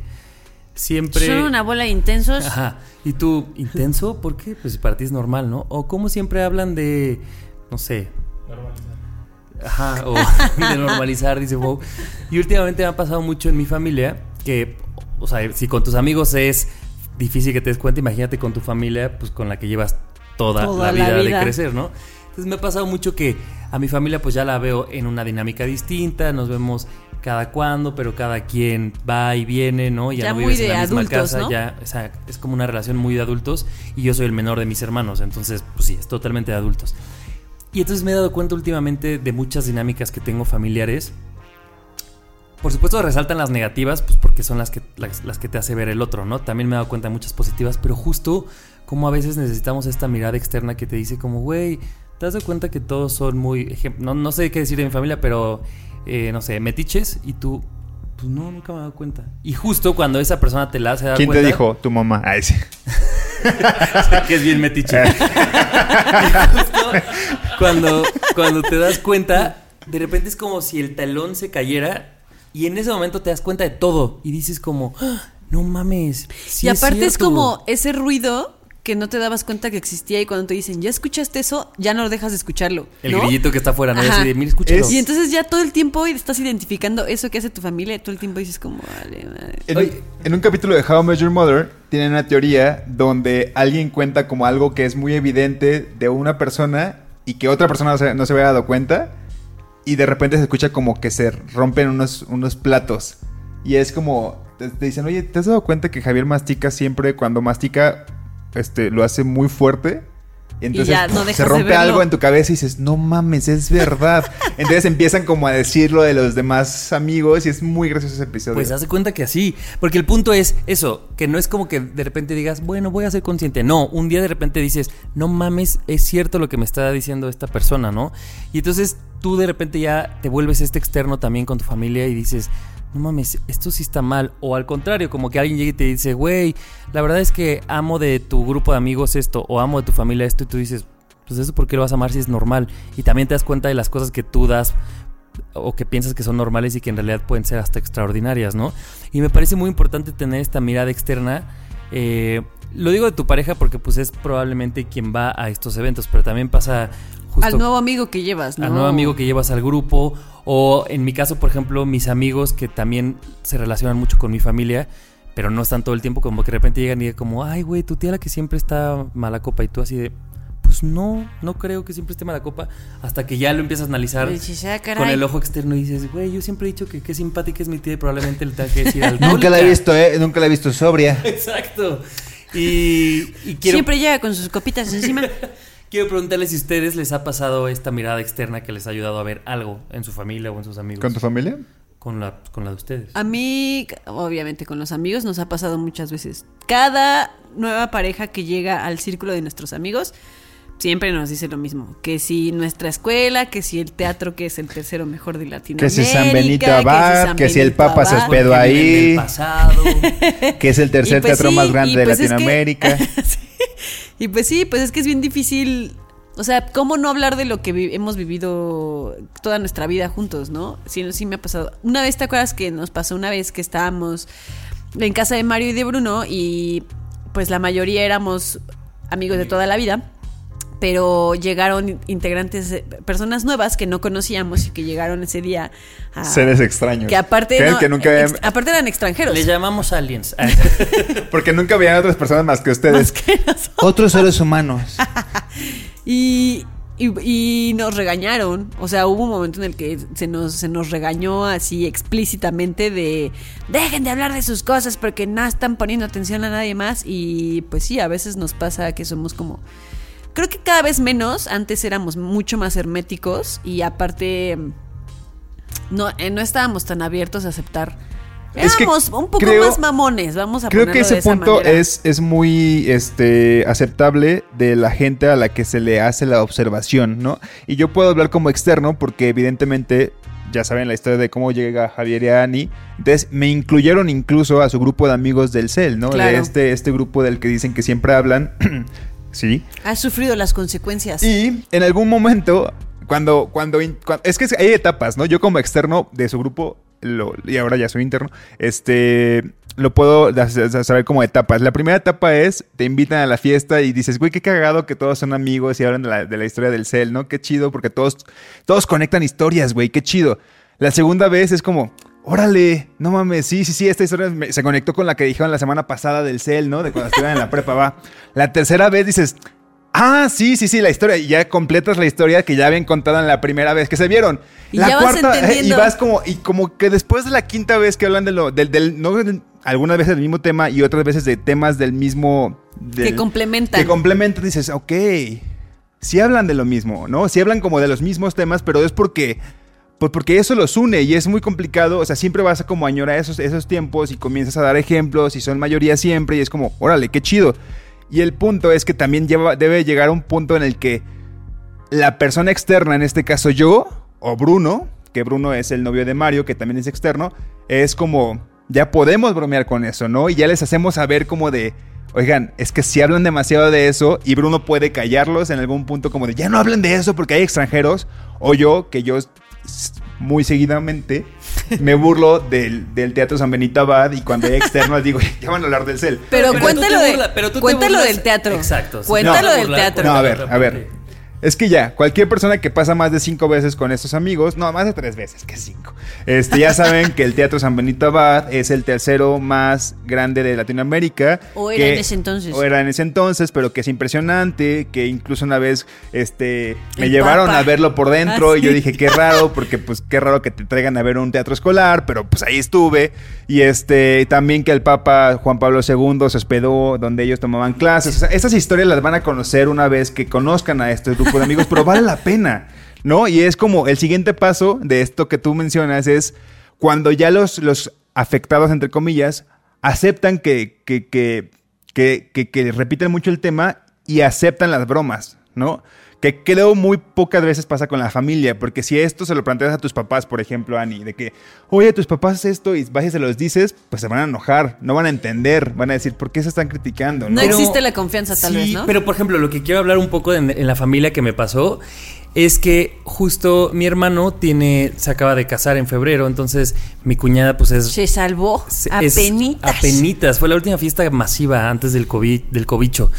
siempre... Son una bola de intensos. Ajá. Y tú, intenso, ¿por qué? Pues para ti es normal, ¿no? O como siempre hablan de, no sé. Ajá, o de normalizar, dice Wow. Y últimamente me ha pasado mucho en mi familia que, o sea, si con tus amigos es difícil que te des cuenta, imagínate con tu familia, pues con la que llevas toda, Toda la, la vida vida. de crecer, ¿no? Entonces me ha pasado mucho que a mi familia pues ya la veo en una dinámica distinta, nos vemos cada cuando, pero cada quien va y viene, ¿no? Ya, Ya no muy vives en de la misma casa, ¿no? ya o sea, es como una relación muy de adultos y yo soy el menor de mis hermanos, entonces pues sí, es totalmente de adultos. Y entonces me he dado cuenta últimamente de muchas dinámicas que tengo familiares. Por supuesto resaltan las negativas, pues porque son las que, las, las que te hace ver el otro, ¿no? También me he dado cuenta de muchas positivas, pero justo como a veces necesitamos esta mirada externa que te dice como, güey, ¿te has dado cuenta que todos son muy, no, no sé qué decir de mi familia, pero, eh, no sé, metiches y tú, pues no, nunca me he dado cuenta. Y justo cuando esa persona te la hace dar ¿Quién cuenta... te dijo? Tu mamá. Ay, sí. que es bien metiche. Justo cuando, cuando te das cuenta, de repente es como si el talón se cayera y en ese momento te das cuenta de todo y dices como, "Ah, no mames. sí y aparte es, cierto". como ese ruido que no te dabas cuenta que existía y cuando te dicen, ya escuchaste eso, ya no dejas de escucharlo. el ¿no? grillito que está afuera, ¿no? Así de, mira, escúchalo. Es- Y entonces ya todo el tiempo estás identificando eso que hace tu familia y todo el tiempo dices como, vale, madre". En, un capítulo de How I Met Your Mother tienen una teoría donde alguien cuenta como algo que es muy evidente de una persona y que otra persona no se, no se había dado cuenta y de repente se escucha como que se rompen unos, unos platos y es como te, te dicen oye ¿te has dado cuenta que Javier mastica siempre cuando mastica este lo hace muy fuerte? Y entonces ya no se rompe algo en tu cabeza y dices, no mames, es verdad. Entonces empiezan como a decirlo de los demás amigos y es muy gracioso ese episodio. Pues hace cuenta que así. Porque el punto es eso, que no es como que de repente digas, bueno, voy a ser consciente. No, un día de repente dices, no mames, es cierto lo que me está diciendo esta persona, ¿no? Y entonces tú de repente ya te vuelves este externo también con tu familia y dices, no mames, esto sí está mal. O al contrario, como que alguien llega y te dice, güey, la verdad es que amo de tu grupo de amigos esto, o amo de tu familia esto, y tú dices, pues eso por qué lo vas a amar si es normal. Y también te das cuenta de las cosas que tú das o que piensas que son normales y que en realidad pueden ser hasta extraordinarias, ¿no? Y me parece muy importante tener esta mirada externa. eh, lo digo de tu pareja porque pues es probablemente quien va a estos eventos, pero también pasa justo Al nuevo amigo que llevas, ¿no? al nuevo amigo que llevas al grupo o en mi caso, por ejemplo, mis amigos que también se relacionan mucho con mi familia, pero no están todo el tiempo, como que de repente llegan y digan como, ay, güey, tu tía la que siempre está mala copa y tú así de, pues no, no creo que siempre esté mala copa, hasta que ya lo empiezas a analizar con el ojo externo y dices, güey, yo siempre he dicho que qué simpática es mi tía y probablemente le tenga que decir algo. Nunca la he visto, ¿eh? Nunca la he visto sobria. Exacto. Y, y quiero, Siempre llega con sus copitas encima. quiero preguntarles si a ustedes les ha pasado esta mirada externa que les ha ayudado a ver algo en su familia o en sus amigos. ¿Con tu familia? Con la, con la de ustedes. A mí, obviamente con los amigos, nos ha pasado muchas veces. Cada nueva pareja que llega al círculo de nuestros amigos siempre nos dice lo mismo. Que si nuestra escuela, que si el teatro que es el tercero mejor de Latinoamérica. Que si San Benito que si Abad, que si el Papa se hospedó ahí. Que es el tercer pues teatro sí, más grande de pues es que- Latinoamérica. Y pues sí, pues es que es bien difícil. O sea, ¿cómo no hablar de lo que hemos vivido toda nuestra vida juntos, no? Sí, sí me ha pasado. Una vez, ¿te acuerdas que nos pasó una vez que estábamos en casa de Mario y de Bruno y pues la mayoría éramos amigos de toda la vida? Pero llegaron integrantes, eh, personas nuevas que no conocíamos y que llegaron ese día a... Seres extraños. Que aparte, Que- no, que nunca ex- habían- aparte eran extranjeros. Le llamamos aliens. Porque nunca veían otras personas más que ustedes. Otros seres humanos. Y, y, y nos regañaron. O sea, hubo un momento en el que se nos, se nos regañó así explícitamente de dejen de hablar de sus cosas porque no están poniendo atención a nadie más. Y pues sí, a veces nos pasa que somos como... Creo que cada vez menos. Antes éramos mucho más herméticos y aparte no, eh, no estábamos tan abiertos a aceptar. Es que Éramos un poco creo- más mamones, vamos a Creo que de ese esa punto manera. es, es muy este, aceptable de la gente a la que se le hace la observación, ¿no? Y yo puedo hablar como externo porque evidentemente ya saben la historia de cómo llega Javier y Ani. Entonces me incluyeron incluso a su grupo de amigos del CEL, ¿no? Claro. De este, este grupo del que dicen que siempre hablan. sí. Has sufrido las consecuencias. Y en algún momento, cuando, cuando, es que hay etapas, ¿no? Yo como externo de su grupo, lo- y ahora ya soy interno, este, lo puedo saber como etapas. La primera etapa es, te invitan a la fiesta y dices, güey, qué cagado que todos son amigos y hablan de la, de la historia del cel, ¿no? Qué chido, porque todos, todos conectan historias, güey, qué chido. La segunda vez es como... Órale, no mames, sí, sí, sí, esta historia me- se conectó con la que dijeron la semana pasada del CEL, ¿no? De cuando estuvieron en la prepa, va. La tercera vez dices, Ah, sí, sí, sí, la historia. Y ya completas la historia que ya habían contado en la primera vez que se vieron. Y la ya vas cuarta, eh, entendiendo. y vas como, y como que después de la quinta vez que hablan de lo, del, del- no, algunas veces del mismo tema y otras veces de temas del mismo. del- que complementan. que complementan, dices, ok. Sí hablan de lo mismo, ¿no? Sí hablan como de los mismos temas, pero es porque. Pues porque eso los une y es muy complicado. O sea, siempre vas a como añorar esos, esos tiempos y comienzas a dar ejemplos y son mayoría siempre y es como, órale, qué chido. Y el punto es que también lleva, debe llegar a un punto en el que la persona externa, en este caso yo, o Bruno, que Bruno es el novio de Mario, que también es externo, es como, ya podemos bromear con eso, ¿no? Y ya les hacemos saber como de, oigan, es que si hablan demasiado de eso y Bruno puede callarlos en algún punto como de, ya no hablen de eso porque hay extranjeros, o yo, que yo muy seguidamente me burlo del, del Teatro San Benito Abad y cuando hay externos digo, ya van a hablar del CEL. Pero, Pero tú cuéntalo, de- burla- pero tú te cuéntalo del teatro. Exacto, sí. Cuéntalo No. del Burlar teatro. No, a ver, a ver. Es que ya, cualquier persona que pasa más de cinco veces con estos amigos, no, más de tres veces, que cinco. Este, ya saben que el Teatro San Benito Abad es el tercero más grande de Latinoamérica. O era que- en ese entonces. O era en ese entonces, pero que es impresionante, que incluso una vez, este, me El llevaron Papa. a verlo por dentro Ah, y yo dije, qué raro, porque pues qué raro que te traigan a ver un teatro escolar, pero pues ahí estuve. Y este, también que el Papa Juan Pablo II se hospedó donde ellos tomaban clases. O sea, estas historias las van a conocer una vez que conozcan a este grupo de amigos, pero vale la pena, ¿no? Y es como el siguiente paso de esto que tú mencionas es cuando ya los, los afectados, entre comillas, aceptan que, que, que, que- que repiten mucho el tema y aceptan las bromas, ¿no? Que creo muy pocas veces pasa con la familia, porque si esto se lo planteas a tus papás, por ejemplo, Ani, de que, oye, tus papás esto y vas y se los dices, pues se van a enojar, no van a entender, van a decir, ¿por qué se están criticando? No ¿no? Existe la confianza, tal Sí, vez, ¿no? Pero por ejemplo, lo que quiero hablar un poco en, en la familia que me pasó es que justo mi hermano tiene, se acaba de casar en febrero, entonces mi cuñada pues es... Se salvó. es- Apenitas. apenitas. Fue la última fiesta masiva antes del COVID, del cobicho.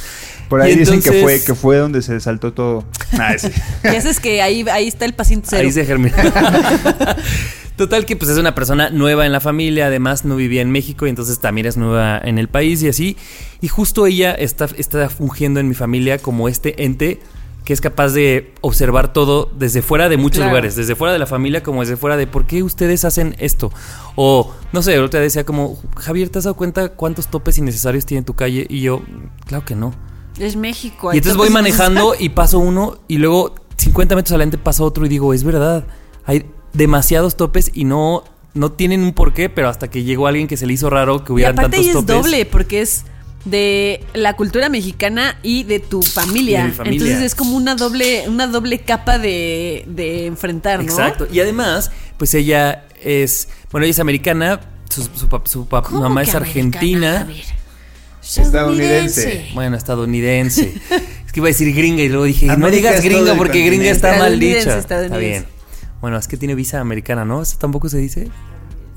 Por ahí dicen que fue, que fue donde se saltó todo. Nah, sí. Y eso es que ahí, ahí está el paciente cero. Ahí se germinó. Total que pues es una persona nueva en la familia, además no vivía en México y entonces también es nueva en el país y así. Y justo ella está, está fungiendo en mi familia como este ente que es capaz de observar todo desde fuera de muchos Claro. lugares, desde fuera de la familia como desde fuera de por qué ustedes hacen esto. O, no sé, otra decía como, Javier, ¿te has dado cuenta cuántos topes innecesarios tiene tu calle? Y yo, claro que no. Es México. Y entonces voy topes manejando y paso uno y luego 50 metros adelante pasa otro y digo, es verdad, hay demasiados topes y no, no tienen un porqué, pero hasta que llegó alguien que se le hizo raro que Y hubieran aparte tantos ahí es topes. doble, porque es de la cultura mexicana y de tu familia. Y de mi familia. Entonces es como una doble, una doble capa de, de enfrentar, ¿no? Exacto. Y además, pues ella es, bueno, ella es americana, su, su su pap- ¿Cómo mamá es argentina. Javier? Estadounidense. Bueno, estadounidense. es que iba a decir gringa y luego dije, no digas gringa porque gringa está mal dicha. Está bien. Bueno, es que tiene visa americana, ¿no? ¿Eso tampoco se dice?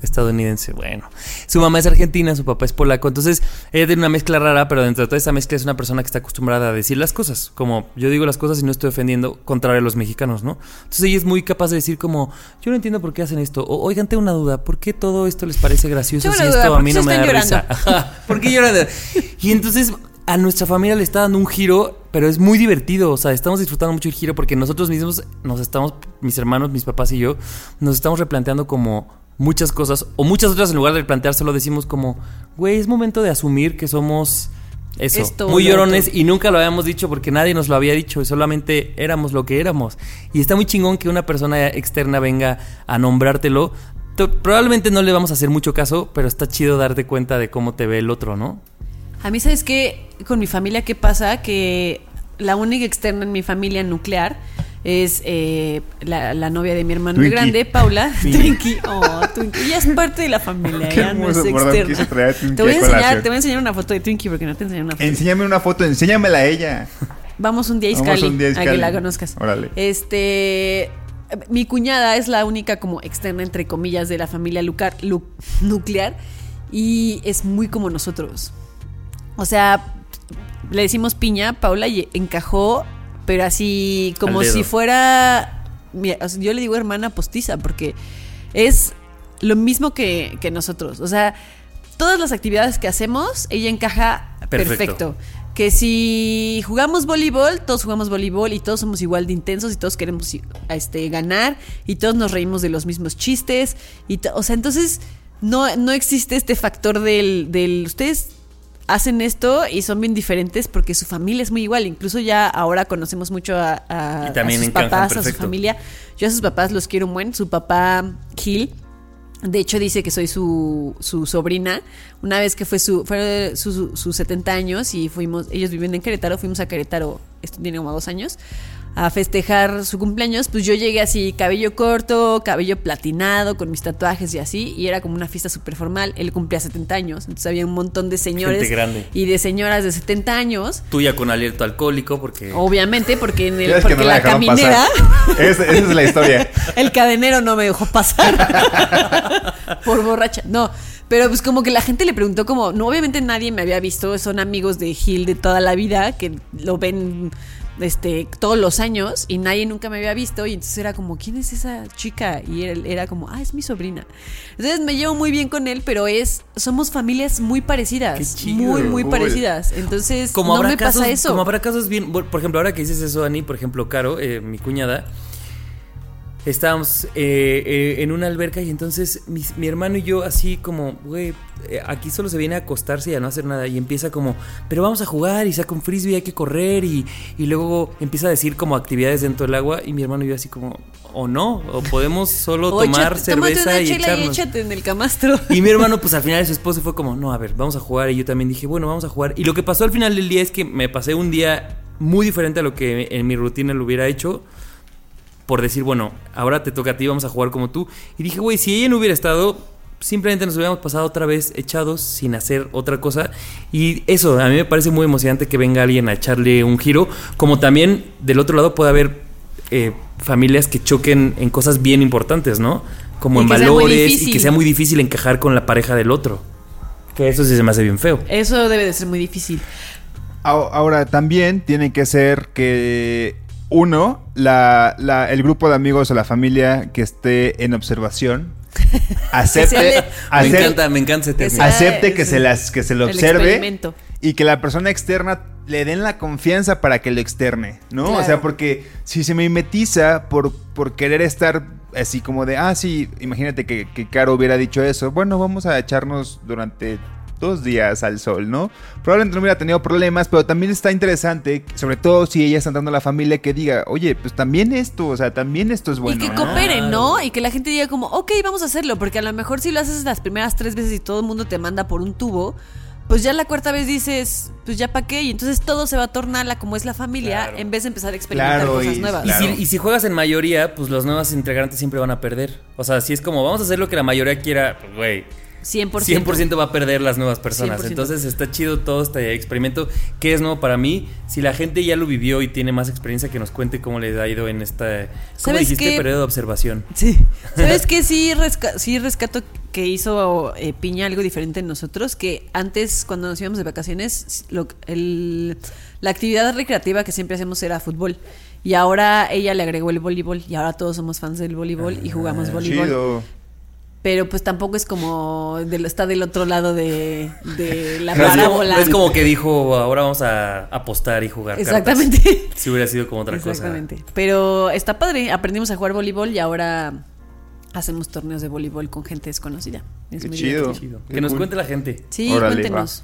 Estadounidense. Bueno, su mamá es argentina, su papá es polaco. Entonces, ella tiene una mezcla rara, pero dentro de toda esa mezcla es una persona que está acostumbrada a decir las cosas. Como yo digo las cosas y no estoy ofendiendo, contrario a los mexicanos, ¿no? Entonces, ella es muy capaz de decir, como, yo no entiendo por qué hacen esto. O, oigan, tengo una duda, ¿por qué todo esto les parece gracioso si esto a ¿por mí no me da risa? ¿Por qué lloran? Y entonces a nuestra familia le está dando un giro, pero es muy divertido. O sea, estamos disfrutando mucho el giro porque nosotros mismos nos estamos, mis hermanos, mis papás y yo, nos estamos replanteando como muchas cosas, o muchas otras en lugar de replanteárselo, decimos como, güey, es momento de asumir que somos eso, Esto, muy lo llorones y nunca lo habíamos dicho porque nadie nos lo había dicho, solamente éramos lo que éramos. Y está muy chingón que una persona externa venga a nombrártelo. Probablemente no le vamos a hacer mucho caso, pero está chido darte cuenta de cómo te ve el otro, ¿no? A mí, ¿sabes qué? Con mi familia, ¿qué pasa? Que la única externa en mi familia nuclear es eh, la, la novia de mi hermano Twinkie. grande, Paula. Twinkie. Oh, Twinkie. Ella es parte de la familia, ella no es externa. Te voy a enseñar, te voy a enseñar una foto de Twinkie porque no te enseñé una foto. Enséñame una foto, enséñamela a ella. Vamos un día a Iscali, a que la conozcas. Órale. Este, mi cuñada es la única como externa entre comillas de la familia lucar- lu- nuclear y es muy como nosotros. O sea, le decimos piña, Paula y encajó, pero así como si fuera, mira, yo le digo hermana postiza porque es lo mismo que, que nosotros. O sea, todas las actividades que hacemos, ella encaja Perfecto. perfecto. Que si jugamos voleibol, todos jugamos voleibol y todos somos igual de intensos y todos queremos este, ganar y todos nos reímos de los mismos chistes. Y o sea, entonces no, no existe este factor del, del ustedes hacen esto y son bien diferentes porque su familia es muy igual. Incluso ya ahora conocemos mucho a, a- Y también a sus papás, a su familia. Yo a sus papás los quiero un buen. Su papá, Gil, de hecho, dice que soy su, su sobrina. Una vez que fue su, fue su, su- sus 70 años y fuimos, ellos viven en Querétaro, fuimos a Querétaro, esto tiene como dos años, a festejar su cumpleaños. Pues yo llegué así, cabello corto, cabello platinado, con mis tatuajes y así, y era como una fiesta súper formal. Él cumplía 70 años, entonces había un montón de señores Gente grande. y de señoras de 70 años. Tuya con aliento alcohólico porque... Obviamente, porque en el, porque no la caminera. Esa, esa es la historia. El cadenero no me dejó pasar por borracha. No, pero pues como que la gente le preguntó como, no, obviamente nadie me había visto, son amigos de Gil de toda la vida que lo ven este todos los años y nadie nunca me había visto y entonces era como, ¿quién es esa chica? Y él era como, ah, es mi sobrina. Entonces me llevo muy bien con él, pero es somos familias muy parecidas, Qué chido. muy muy Uy. parecidas. Entonces como no me casos, pasa eso. Como habrá casos bien. Por por ejemplo, ahora que dices eso, Ani, por ejemplo, Caro, eh, mi cuñada. Estábamos eh, eh, en una alberca y entonces mi, mi hermano y yo así como, güey, eh, aquí solo se viene a acostarse y a no hacer nada y empieza como, pero vamos a jugar y saca un frisbee, hay que correr y, y luego empieza a decir como actividades dentro del agua y mi hermano y yo así como, o no, o podemos solo O tomar échate- cerveza y chela y echarnos. échate en el camastro. Y mi hermano, pues al final su esposo fue como, no, a ver, vamos a jugar. Y yo también dije, bueno, vamos a jugar. Y lo que pasó al final del día es que me pasé un día muy diferente a lo que en mi rutina lo hubiera hecho. Por decir, bueno, ahora te toca a ti, vamos a jugar como tú. Y dije, güey, si ella no hubiera estado, simplemente nos hubiéramos pasado otra vez echados sin hacer otra cosa. Y eso, a mí me parece muy emocionante que venga alguien a echarle un giro. Como también del otro lado puede haber eh, familias que choquen en cosas bien importantes, ¿no? Como Y en valores y que sea muy difícil encajar con la pareja del otro. Que eso sí se me hace bien feo. Eso debe de ser muy difícil. Ahora, también tiene que ser que uno, la, la- el grupo de amigos o la familia que esté en observación acepte, Me encanta, me encanta ese acepte que se las que se lo observe y que la persona externa le den la confianza para que lo externe, ¿no? O sea, porque si se mimetiza por, por querer estar así como de, ah, sí, imagínate que, que Caro hubiera dicho eso, bueno, vamos a echarnos durante dos días al sol, ¿no? Probablemente no hubiera tenido problemas, pero también está interesante, sobre todo si ella está dando a la familia, que diga, oye, pues también esto, o sea, también esto es bueno. y que ¿no? cooperen, ¿no? Y que la gente diga como, ok, vamos a hacerlo, porque a lo mejor si lo haces las primeras tres veces y todo el mundo te manda por un tubo, pues ya la cuarta vez dices, pues ya para qué, y entonces todo se va a tornar a como es la familia Claro. en vez de empezar a experimentar Claro, cosas y- nuevas. Y, Claro. si, y si juegas en mayoría, pues los nuevos integrantes siempre van a perder. O sea, si es como, vamos a hacer lo que la mayoría quiera, pues, güey. 100%. 100% va a perder las nuevas personas. 100%. Entonces está chido todo este experimento. que es nuevo para mí? Si la gente ya lo vivió y tiene más experiencia, que nos cuente cómo les ha ido en esta. ¿Cómo ¿Sabes dijiste? qué? Periodo de observación. Sí. ¿Sabes qué? Sí, resca- sí rescato que hizo eh, Piña algo diferente en nosotros, que antes cuando nos íbamos de vacaciones, lo- el- la actividad recreativa que siempre hacemos era fútbol. Y ahora ella le agregó el voleibol y ahora todos somos fans del voleibol y jugamos voleibol. Chido. Pero pues tampoco es como está del otro lado de, de la parábola. no es como que dijo, ahora vamos a apostar y jugar. cartas". Exactamente. Si hubiera sido como otra Exactamente. Pero está padre. Aprendimos a jugar voleibol y ahora hacemos torneos de voleibol con gente desconocida. Es Qué muy chido. cosa. Qué Que nos cool. cuente la gente. Sí, Órale, cuéntenos.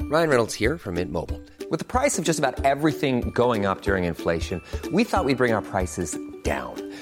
Ryan Reynolds here from Mint Mobile. With the price of just about everything going up during inflation, we thought we'd bring our prices down.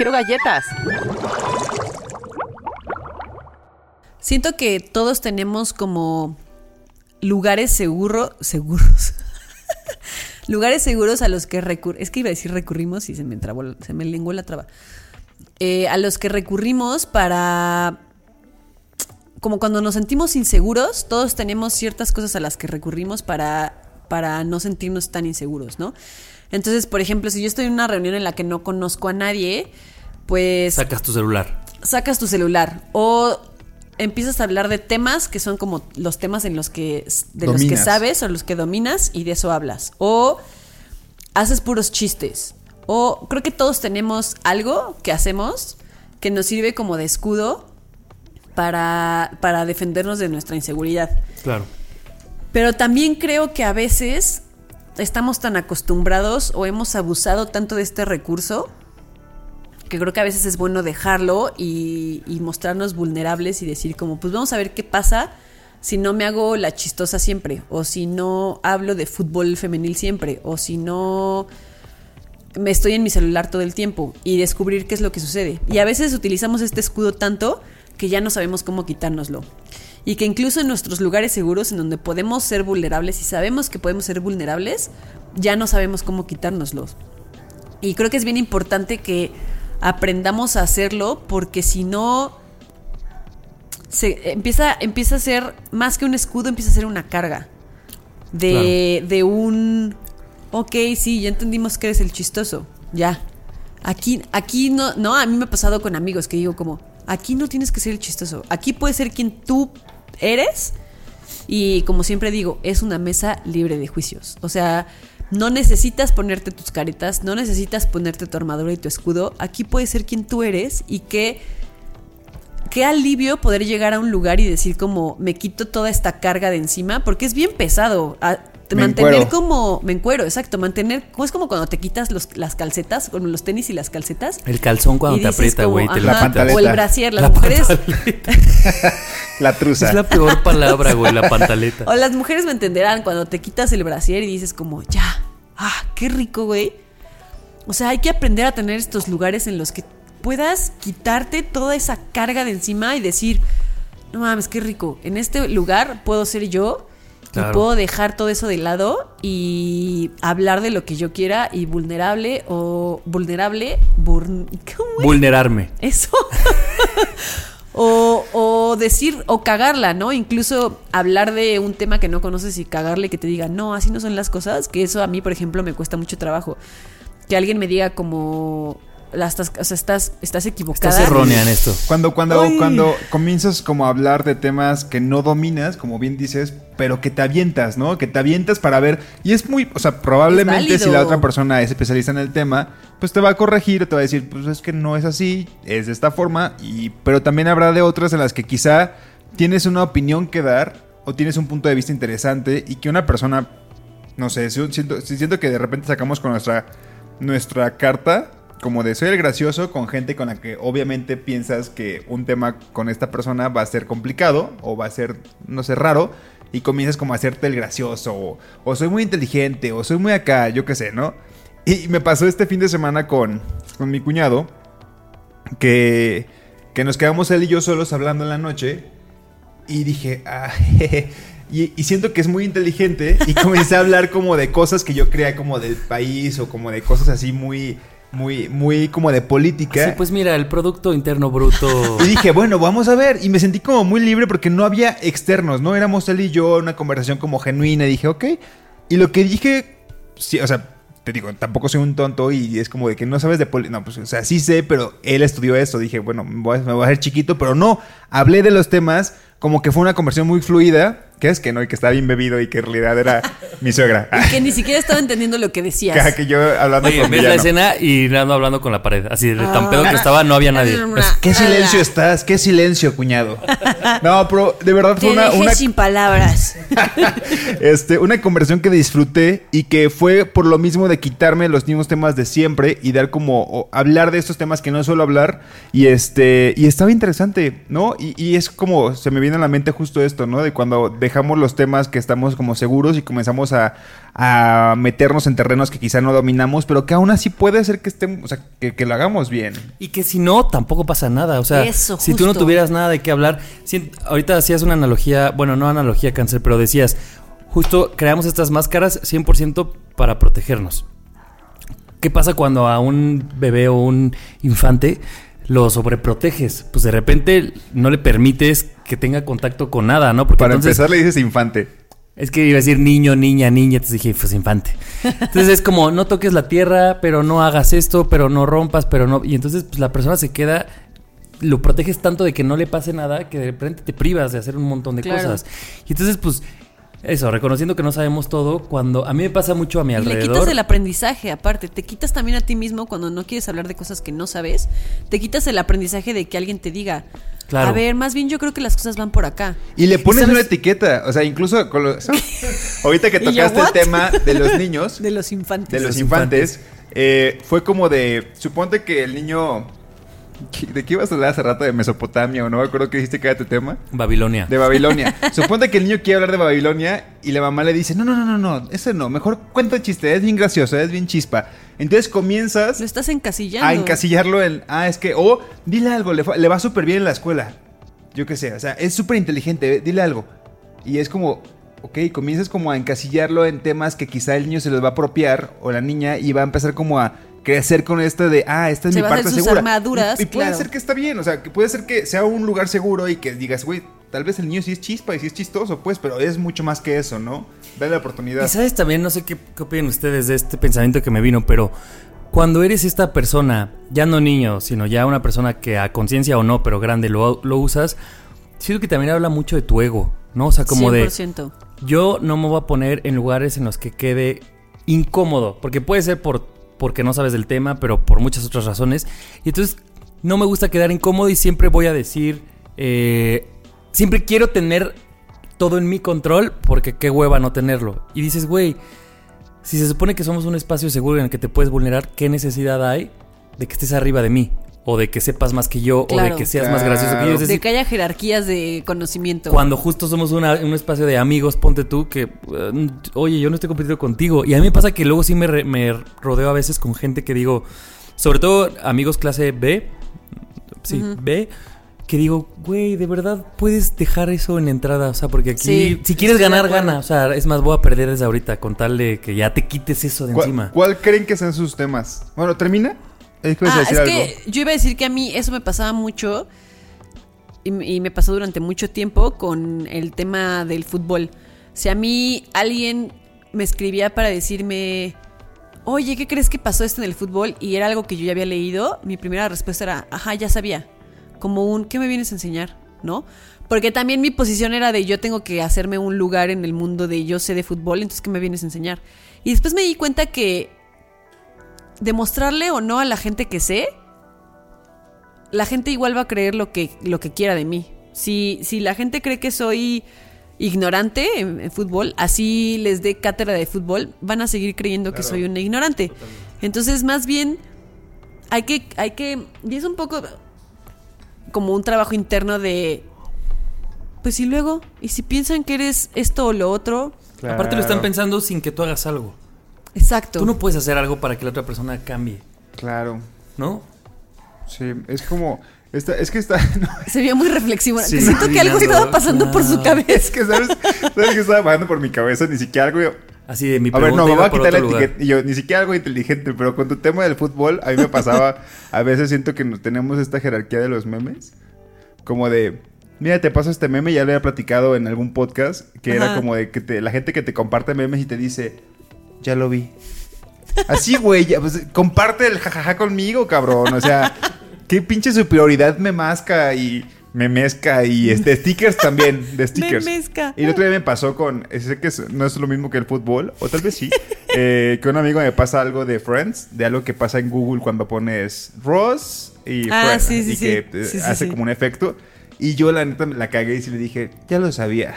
Quiero galletas. Siento que todos tenemos como lugares seguros, seguros. lugares seguros a los que recurrimos. Es que iba a decir recurrimos y se me trabó, se me lenguó la traba. Eh, a los que recurrimos para. Como cuando nos sentimos inseguros, todos tenemos ciertas cosas a las que recurrimos para, para no sentirnos tan inseguros, ¿no? Entonces, por ejemplo, si yo estoy en una reunión en la que no conozco a nadie, pues Sacas tu celular. sacas tu celular o empiezas a hablar de temas que son como los temas en los que de los que sabes o los que dominas y de eso hablas o haces puros chistes o creo que todos tenemos algo que hacemos que nos sirve como de escudo para para defendernos de nuestra inseguridad. Claro. Pero también creo que a veces estamos tan acostumbrados o hemos abusado tanto de este recurso que creo que a veces es bueno dejarlo y, y mostrarnos vulnerables y decir como, pues vamos a ver qué pasa si no me hago la chistosa siempre, o si no hablo de fútbol femenil siempre, o si no me estoy en mi celular todo el tiempo y descubrir qué es lo que sucede. Y a veces utilizamos este escudo tanto que ya no sabemos cómo quitárnoslo. Y que incluso en nuestros lugares seguros en donde podemos ser vulnerables y sabemos que podemos ser vulnerables, ya no sabemos cómo quitárnoslos. Y creo que es bien importante que aprendamos a hacerlo porque si no se empieza, empieza a ser más que un escudo, empieza a ser una carga. De, de un ok, sí, ya entendimos que eres el chistoso. Ya. Aquí, aquí no, no, a mí me ha pasado con amigos que digo como, aquí no tienes que ser el chistoso. Aquí puedes ser quien tú eres. Y como siempre digo, es una mesa libre de juicios. O sea, no necesitas ponerte tus caretas, no necesitas ponerte tu armadura y tu escudo. Aquí puedes ser quien tú eres y que qué alivio poder llegar a un lugar y decir como me quito toda esta carga de encima, porque es bien pesado. Me mantener encuero. como, me encuero, exacto, mantener, es como cuando te quitas los- las calcetas, como los tenis y las calcetas. El calzón cuando te aprieta, güey. La pantaleta. O el brasier, las La mujeres. pantaleta. La truza. Es la peor palabra, güey, la pantaleta. O las mujeres me entenderán cuando te quitas el brasier y dices como, ya, ah, qué rico, güey. O sea, hay que aprender a tener estos lugares en los que puedas quitarte toda esa carga de encima y decir, no mames, qué rico. En este lugar puedo ser yo Claro. y puedo dejar todo eso de lado y hablar de lo que yo quiera y vulnerable o vulnerable, burn- ¿cómo es? Vulnerarme. Eso. o, o decir, o cagarla, ¿no? Incluso hablar de un tema que no conoces y cagarle que te diga, no, así no son las cosas, que eso a mí, por ejemplo, me cuesta mucho trabajo. Que alguien me diga como, la estás, o sea, estás, estás equivocada. Estás errónea en esto. Cuando, cuando, cuando comienzas como a hablar de temas que no dominas, como bien dices, pero que te avientas, ¿no? Que te avientas para ver. Y es muy, o sea, probablemente si la otra persona es especialista en el tema, pues te va a corregir, te va a decir, pues es que no es así, es de esta forma. Y, pero también habrá de otras en las que quizá tienes una opinión que dar o tienes un punto de vista interesante y que una persona, no sé, si- siento, si siento que de repente sacamos con nuestra, nuestra carta como de soy el gracioso con gente con la que obviamente piensas que un tema con esta persona va a ser complicado o va a ser, no sé, raro. Y comienzas como a hacerte el gracioso o, soy muy inteligente o soy muy acá, yo qué sé, ¿no? Y me pasó este fin de semana con, con mi cuñado que, que nos quedamos él y yo solos hablando en la noche y dije, ah. Y, y siento que es muy inteligente y comencé a hablar como de cosas que yo creía como del país o como de cosas así muy, muy, muy como de política. Sí, pues mira, el Producto Interno Bruto. Y dije, bueno, vamos a ver. Y me sentí como muy libre porque no había externos, ¿no? Éramos él y yo, una conversación como genuina. Y dije, ok. Y lo que dije, sí, o sea, te digo, tampoco soy un tonto y es como de que no sabes de política. No, pues, o sea, sí sé, pero él estudió esto. Dije, bueno, me voy, a, me voy a hacer chiquito, pero no. Hablé de los temas como que fue una conversación muy fluida. Que es que no, y que estaba bien bebido y que en realidad era mi suegra. Y que ni siquiera estaba entendiendo lo que decías. Que, que yo hablando Oye, con ves la escena y Nando hablando con la pared. Así de tan Ah. pedo que estaba, no había nadie. Pues, ¿Qué silencio estás? ¿Qué silencio, cuñado? No, pero de verdad Te fue una, dejé una, sin palabras. este, una conversación que disfruté y que fue por lo mismo de quitarme los mismos temas de siempre y dar como o hablar de estos temas que no suelo hablar y este y estaba interesante, ¿no? Y, y es como se me viene a la mente justo esto, ¿no? De cuando dejamos los temas que estamos como seguros y comenzamos a, a meternos en terrenos que quizá no dominamos, pero que aún así puede ser que estemos, o sea, que, que lo hagamos bien. Y que si no, tampoco pasa nada. O sea, Eso, si tú no tuvieras nada de qué hablar. si- ahorita hacías una analogía, bueno, no analogía cáncer, pero decías, justo creamos estas máscaras 100% para protegernos. ¿Qué pasa cuando a un bebé o un infante lo sobreproteges? Pues de repente no le permites que tenga contacto con nada, ¿no? Porque Para entonces- empezar le dices infante. es que iba a decir niño, niña, niña, entonces dije, pues infante. Entonces es como, no toques la tierra, pero no hagas esto, pero no rompas, pero no... Y entonces pues la persona se queda, lo proteges tanto de que no le pase nada, que de repente te privas de hacer un montón de Claro. cosas. Y entonces pues, eso, reconociendo que no sabemos todo, cuando a mí me pasa mucho a mi Y le quitas el aprendizaje, aparte. Te quitas también a ti mismo cuando no quieres hablar de cosas que no sabes. Te quitas el aprendizaje de que alguien te diga. Claro. A ver, más bien yo creo que las cosas van por acá. Y le pones ¿sabes? una etiqueta, o sea, incluso con los... ahorita que ¿Y yo, tocaste el tema de los niños, De los infantes. de los infantes, eh, fue como de, suponte que el niño, ¿de qué ibas a hablar hace rato? De Mesopotamia o no me acuerdo que dijiste que era tu tema. Babilonia. De Babilonia. Suponte que el niño quiere hablar de Babilonia y la mamá le dice, no, no, no, no, no, eso no, mejor cuenta el chiste, es bien gracioso, es bien chispa. Entonces comienzas Lo estás encasillando. a encasillarlo en, ah, es que, o dile algo, le, va súper bien en la escuela. Yo qué sé, o sea, es súper inteligente, eh, dile algo. Y es como, ok, comienzas como a encasillarlo en temas que quizá el niño se los va a apropiar o la niña y va a empezar como a crecer con esto de, ah, esta es Se mi parte segura. armaduras, y, y puede claro. ser que está bien, o sea, que puede ser que sea un lugar seguro y que digas, güey, tal vez el niño sí es chispa y sí es chistoso, pues, pero es mucho más que eso, ¿no? Dale la oportunidad. Y sabes también, no sé qué, qué opinan ustedes de este pensamiento que me vino, pero cuando eres esta persona, ya no niño, sino ya una persona que a conciencia o no, pero grande, lo, lo usas, siento que también habla mucho de tu ego, ¿no? O sea, como de 100%. yo no me voy a poner en lugares en los que quede incómodo, porque puede ser por porque no sabes del tema, pero por muchas otras razones. Y entonces no me gusta quedar incómodo y siempre voy a decir, eh, siempre quiero tener todo en mi control, porque qué hueva no tenerlo. Y dices, güey, si se supone que somos un espacio seguro en el que te puedes vulnerar, ¿qué necesidad hay de que estés arriba de mí? O de que sepas más que yo, o de que seas más gracioso que yo. Es De que haya jerarquías de conocimiento. cuando justo somos una- un espacio de amigos, ponte tú que, eh, oye, yo no estoy compitiendo contigo. Y a mí me pasa que luego sí me, re- me rodeo a veces con gente que digo, sobre todo amigos clase B, sí. B, que digo, güey, de verdad puedes dejar eso en la entrada. O sea, porque aquí, Sí, si quieres ganar, gana. O sea, es más, voy a perder desde ahorita con tal de que ya te quites eso de ¿Cuál, encima. cuál creen que sean sus temas? Bueno, ¿termina? Es que ibas a Ah, decir es algo. que yo iba a decir que a mí eso me pasaba mucho y, y me pasó durante mucho tiempo con el tema del fútbol. Si a mí alguien me escribía para decirme, oye, ¿qué crees que pasó esto en el fútbol? Y era algo que yo ya había leído, mi primera respuesta era, ajá, ya sabía. Como un, ¿qué me vienes a enseñar? ¿No? Porque también mi posición era de yo tengo que hacerme un lugar en el mundo de yo sé de fútbol, entonces ¿qué me vienes a enseñar? Y después me di cuenta que demostrarle o no a la gente que sé, la gente igual va a creer lo que, lo que quiera de mí. Si, si la gente cree que soy ignorante en, en fútbol, así les dé cátedra de fútbol, van a seguir creyendo que soy una ignorante. Entonces, más bien, hay que, hay que, y es un poco como un trabajo interno de, pues y luego, y si piensan que eres esto o lo otro, Aparte lo están pensando sin que tú hagas algo. exacto. Tú no puedes hacer algo para que la otra persona cambie, Claro. ¿no? Sí, es como. Esta, es que está. no, Se vio muy reflexivo. Sí. Siento que algo estaba pasando por su cabeza. es que, ¿sabes? ¿Sabes que estaba pasando por mi cabeza? Ni siquiera algo. Así de mi A ver, pregunta no, voy a quitar la etiqueta. Y yo, ni siquiera algo inteligente, pero con tu tema del fútbol, a mí me pasaba. a veces siento que tenemos esta jerarquía de los memes. Como de. Mira, te paso este meme, ya lo había platicado en algún podcast. Que era Ajá. como de que te- la gente que te comparte memes y te dice. Ya lo vi. Así, güey, ya, pues, comparte el jajaja conmigo, cabrón. O sea, qué pinche superioridad me masca y me mezca y este, stickers también, de stickers. Y el otro día me pasó con, sé que no es lo mismo que el fútbol, o tal vez sí, eh, que un amigo me pasa algo de Friends, de algo que pasa en Google cuando pones Ross y Ah, Friends, sí, sí, y sí. que eh, hace como un efecto. Y yo la neta me la cagué y le dije, ya lo sabía.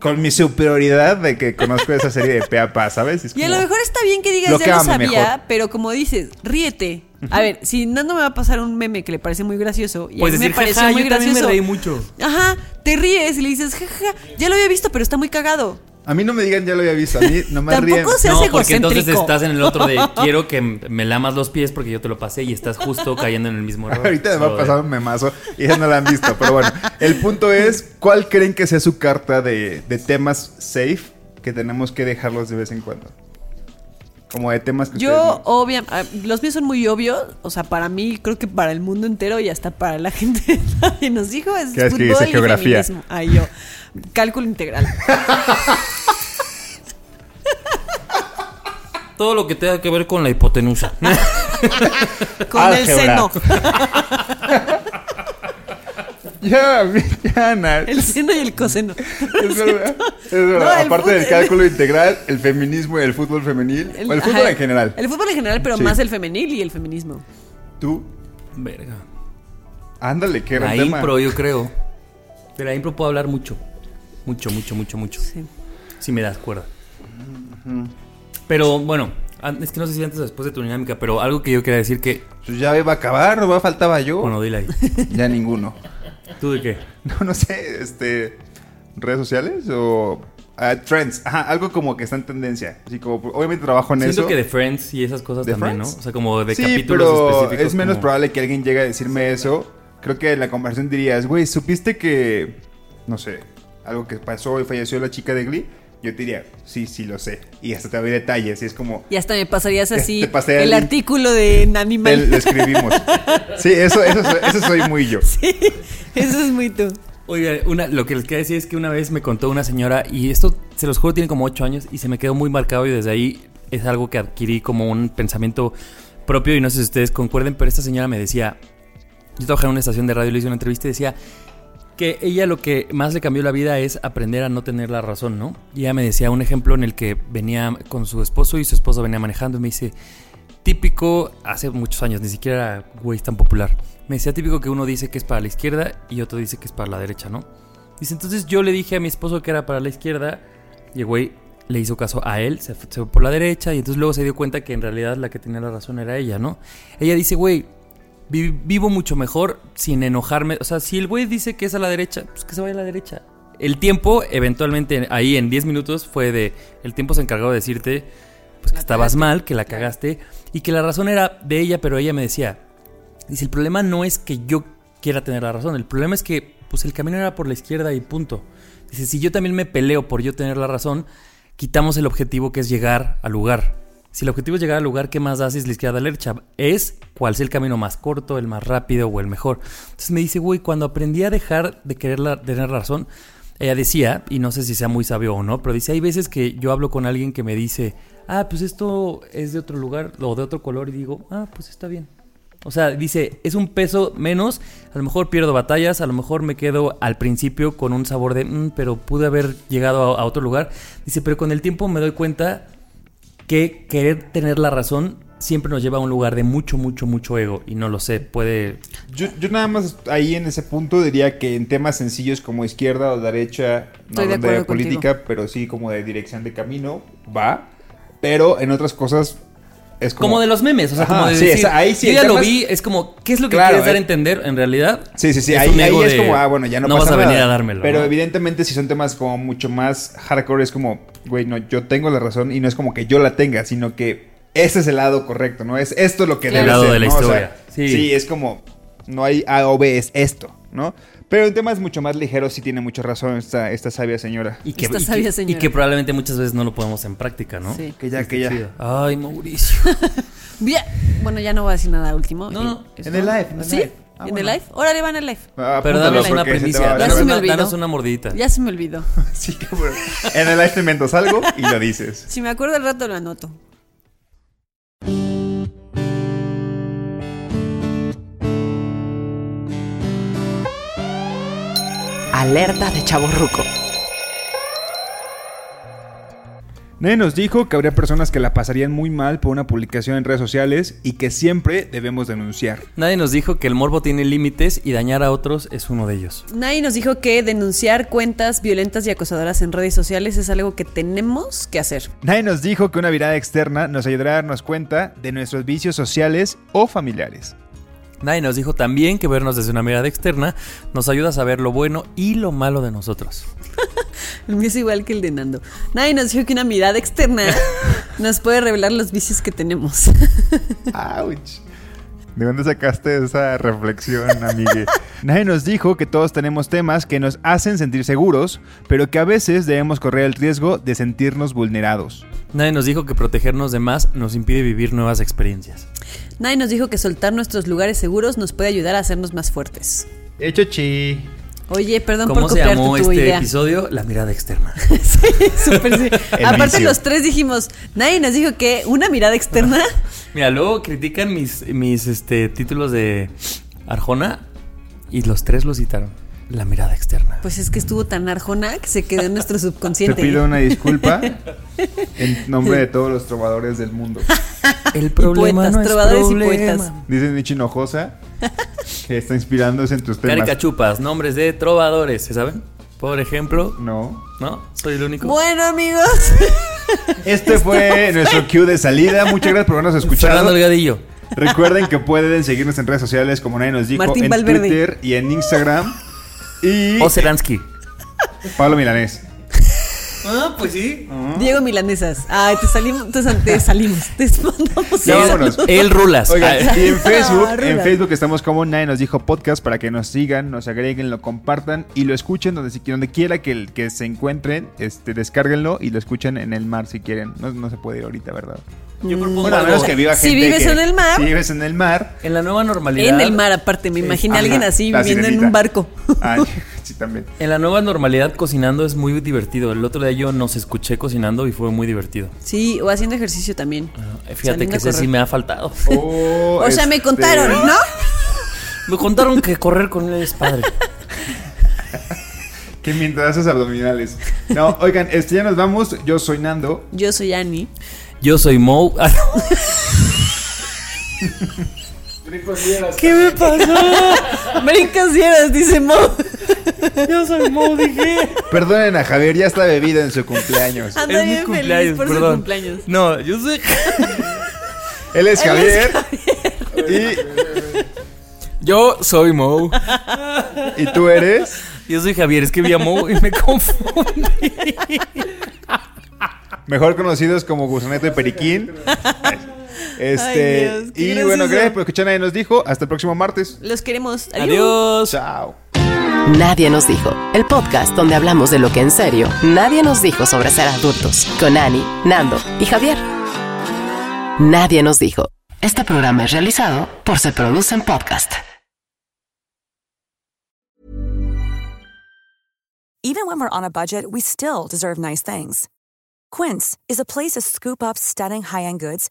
Con mi superioridad de que conozco esa serie de pe a pa, ¿sabes? Es Y a lo mejor está bien que digas, Lo ya que lo sabía, mejor. pero como dices, ríete. A ver, si Nando me va a pasar un meme que le parece muy gracioso y Puedes a mí me decir, pareció jaja, muy yo también me gracioso. reí mucho. Ajá, te ríes y le dices, jaja, ya lo había visto, pero está muy cagado. A mí no me digan, ya lo había visto. A mí no me ríen. Tampoco seas No, porque entonces estás en el otro de quiero que me lamas los pies porque yo te lo pasé y estás justo cayendo en el mismo error. Ahorita me va a pasar un memazo y ya no la han visto. Pero bueno, el punto es: ¿cuál creen que sea su carta de, de temas safe que tenemos que dejarlos de vez en cuando? Como de temas que Yo, obviamente, los míos son muy obvios, o sea, para mí, creo que para el mundo entero y hasta para la gente que nos dijo es ¿Qué es que fútbol dice y geografía? feminismo. Ay, yo, cálculo integral. Todo lo que tenga que ver con la hipotenusa. Con el seno. Ya, ya, Ana. El seno y el coseno. Es verdad. Es verdad. No, el Aparte del cálculo integral, el feminismo y el fútbol femenil. o el fútbol ajá, en general. El fútbol en general, pero Sí. más el femenil y el feminismo. Tú, Verga. ándale, qué La tema. impro, yo creo. De la impro puedo hablar mucho. Mucho, mucho, mucho, mucho. Sí. Si me das cuerda. Pero bueno, es que no sé si antes o después de tu dinámica, pero algo que yo quería decir que. Pues ya iba a acabar, no faltaba yo. Bueno, dile ahí. Ya ninguno. ¿Tú de qué? No, no sé, este. ¿Redes sociales o.? ah, trends, ajá, algo como que está en tendencia. Así como, obviamente trabajo en Siento eso. que de Friends y esas cosas ¿De también, Friends? ¿no? O sea, como de sí, capítulos pero específicos. es menos como- probable que alguien llegue a decirme eso. Creo que en la conversación dirías, güey, ¿supiste que, no sé, algo que pasó y falleció la chica de Glee? Yo te diría, sí, sí lo sé. Y hasta te doy detalles. Y es como, Y hasta me pasarías así el artículo de Animal. lo escribimos. sí, eso, eso, soy- eso soy muy yo. Sí, eso es muy tú. Oiga, una, lo que les quería decir es que una vez me contó una señora, y esto se los juro tiene como 8 años, y se me quedó muy marcado, y desde ahí es algo que adquirí como un pensamiento propio, y no sé si ustedes concuerden, pero esta señora me decía, yo trabajaba en una estación de radio, le hice una entrevista y decía que ella lo que más le cambió la vida es aprender a no tener la razón, ¿no? Y ella me decía un ejemplo en el que venía con su esposo y su esposo venía manejando y me dice, típico, hace muchos años, ni siquiera era güey tan popular. Me decía típico que uno dice que es para la izquierda y otro dice que es para la derecha, ¿no? Dice, entonces yo le dije a mi esposo que era para la izquierda y el güey le hizo caso a él, se fue, se fue por la derecha y entonces luego se dio cuenta que en realidad la que tenía la razón era ella, ¿no? Ella dice, güey, vi- vivo mucho mejor sin enojarme. O sea, si el güey dice que es a la derecha, pues que se vaya a la derecha. El tiempo, eventualmente, ahí en 10 minutos, fue de. El tiempo se encargó de decirte pues que estabas mal, que la cagaste y que la razón era de ella, pero ella me decía: Dice, el problema no es que yo quiera tener la razón, el problema es que pues el camino era por la izquierda y punto. Dice, si yo también me peleo por yo tener la razón, quitamos el objetivo que es llegar al lugar. Si el objetivo es llegar al lugar, ¿qué más haces la izquierda a la derecha? Es cuál sea el camino más corto, el más rápido o el mejor. Entonces me dice, güey, cuando aprendí a dejar de querer tener razón, ella decía, y no sé si sea muy sabio o no, pero dice, hay veces que yo hablo con alguien que me dice, ah, pues esto es de otro lugar o de otro color y digo, ah, pues está bien. O sea, dice, es un peso menos, a lo mejor pierdo batallas, a lo mejor me quedo al principio con un sabor de, "Mm, pero pude haber llegado a otro lugar. Dice, pero con el tiempo me doy cuenta que querer tener la razón siempre nos lleva a un lugar de mucho, mucho, mucho ego. Y no lo sé, puede... Yo, yo nada más ahí en ese punto diría que en temas sencillos como izquierda o derecha, no Estoy de hablando de, acuerdo política, pero sí como de dirección de camino, va. Pero en otras cosas, es como, como... de los memes, o sea, Ajá, como de sí, decir, esa- ahí sí, yo ya el lo vi, es como, ¿qué es lo que Claro, quieres dar a eh. entender en realidad? Sí, sí, sí. Es ahí, ahí ego es de, como, ah, bueno, ya no, no pasa vas a venir nada. a dármelo. Pero ¿no? evidentemente, si son temas como mucho más hardcore, es como, güey, no, yo tengo la razón y no es como que yo la tenga, sino que ese es el lado correcto, ¿no? Es esto lo que El debe lado ser, de la ¿no? O sea, historia. Sí. sí, es como, no hay A o B, es esto, ¿no? Pero en temas mucho más ligeros sí tiene mucha razón esta, esta sabia señora. Y que, Esta y que- sabia y señora. que probablemente muchas veces no lo podemos en práctica, ¿no? Sí. Que ya, Está que ya. chido. Ay, Mauricio. Bien. Bueno, ya no voy a decir nada último. No, no. ¿Eso? En el live, en el ¿Sí? live. Ah, ¿En bueno. el live? Órale, van al live. Ah, Pero danos una primicia. Ya se me una, olvidó. danos una mordidita. Ya se me olvidó. Sí, cabrón. En el live te inventas algo y lo dices. Si me acuerdo al rato lo anoto. Alerta de chaborruco. Nadie nos dijo que habría personas que la pasarían muy mal por una publicación en redes sociales y que siempre debemos denunciar. Nadie nos dijo que el morbo tiene límites y dañar a otros es uno de ellos. Nadie nos dijo que denunciar cuentas violentas y acosadoras en redes sociales es algo que tenemos que hacer. Nadie nos dijo que una mirada externa nos ayudará a darnos cuenta de nuestros vicios sociales o familiares. Nadie nos dijo también que vernos desde una mirada externa nos ayuda a saber lo bueno y lo malo de nosotros. El mío es igual que el de Nando. Nadie nos dijo que una mirada externa nos puede revelar los vicios que tenemos. ¡Auch! ¿De dónde sacaste esa reflexión, amigue? Nadie nos dijo que todos tenemos temas que nos hacen sentir seguros, pero que a veces debemos correr el riesgo de sentirnos vulnerados. Nadie nos dijo que protegernos de más nos impide vivir nuevas experiencias. Nadie nos dijo que soltar nuestros lugares seguros nos puede ayudar a hacernos más fuertes. Hecho chi. Oye, perdón ¿Cómo por se copiarte llamó tu este idea. episodio? La mirada externa. Sí, súper sí. Aparte vicio. los tres dijimos, nadie nos dijo que una mirada externa Mira, luego critican mis, mis este, títulos de Arjona y los tres lo citaron. La mirada externa. Pues es que estuvo tan arjona que se quedó en nuestro Te subconsciente. pido una disculpa en nombre de todos los trovadores del mundo. El poetas, trovadores y poetas. Dice Nichi Hinojosa que está inspirándose en tus temas. Caricachupas, nombres de trovadores, ¿se saben? Por ejemplo, No. ¿no? Soy el único. Bueno, amigos. Este fue nuestro cue de salida. Muchas gracias por habernos escuchado. Fernando Delgadillo. Recuerden que pueden seguirnos en redes sociales, como nadie nos dijo, Martín en Valverde. Twitter y en Instagram. Y O Seransky. Pablo Milanés. Ah, pues sí. Diego Milanesas. Ay, te salimos, te, te salimos. Te mandamos Ya vámonos. El Rulas. Oigan, Ah, y en Facebook, Ah, en. Facebook estamos como Nadie nos dijo podcast para que nos sigan, nos agreguen, lo compartan y lo escuchen donde, si- donde quiera que, el- que se encuentren, este, descárguenlo y lo escuchen en el mar si quieren. No, no se puede ir ahorita, ¿verdad? Yo propongo Bueno, a menos algo. que viva Si vives que- en el mar. Si vives en el mar. En la nueva normalidad. En el mar, aparte, me imaginé a alguien así viviendo en un barco. Ay, sí, también. En la nueva normalidad cocinando es muy divertido. El otro día yo nos escuché cocinando y fue muy divertido. Sí, o haciendo ejercicio también. Eh, Fíjate que ese sí me ha faltado. Oh, O sea, me este, contaron, ¿no? Me contaron que correr con él es padre. Que mientras haces abdominales. No, oigan, este, ya nos vamos. Yo soy Nando. Yo soy Annie. Yo soy Mo. Ah, ¿Qué me pasó? Dieras, dice Mo. Yo soy Mo, dije. Perdonen a Javier, ya está bebido en su cumpleaños. Anda Es mi bien feliz cumpleaños, por su perdón. cumpleaños. No, yo soy. Él es Javier. Yo soy Mo. Y, y tú eres. Yo soy Javier, es que vi a Mo y me confundí. Mejor conocidos como Gusaneto y Periquín. Este. Ay, Dios, qué y gracioso. bueno, gracias por escuchar. Nadie nos dijo. Hasta el próximo martes. Los queremos. Adiós. Chao. Nadie nos dijo. El podcast donde hablamos de lo que en serio nadie nos dijo sobre ser adultos. Con Ani, Nando y Javier. Nadie nos dijo. Este programa es realizado por Se Producen Podcast. Even when we're on a budget, we still deserve nice things. Quince is a place to scoop up stunning high-end goods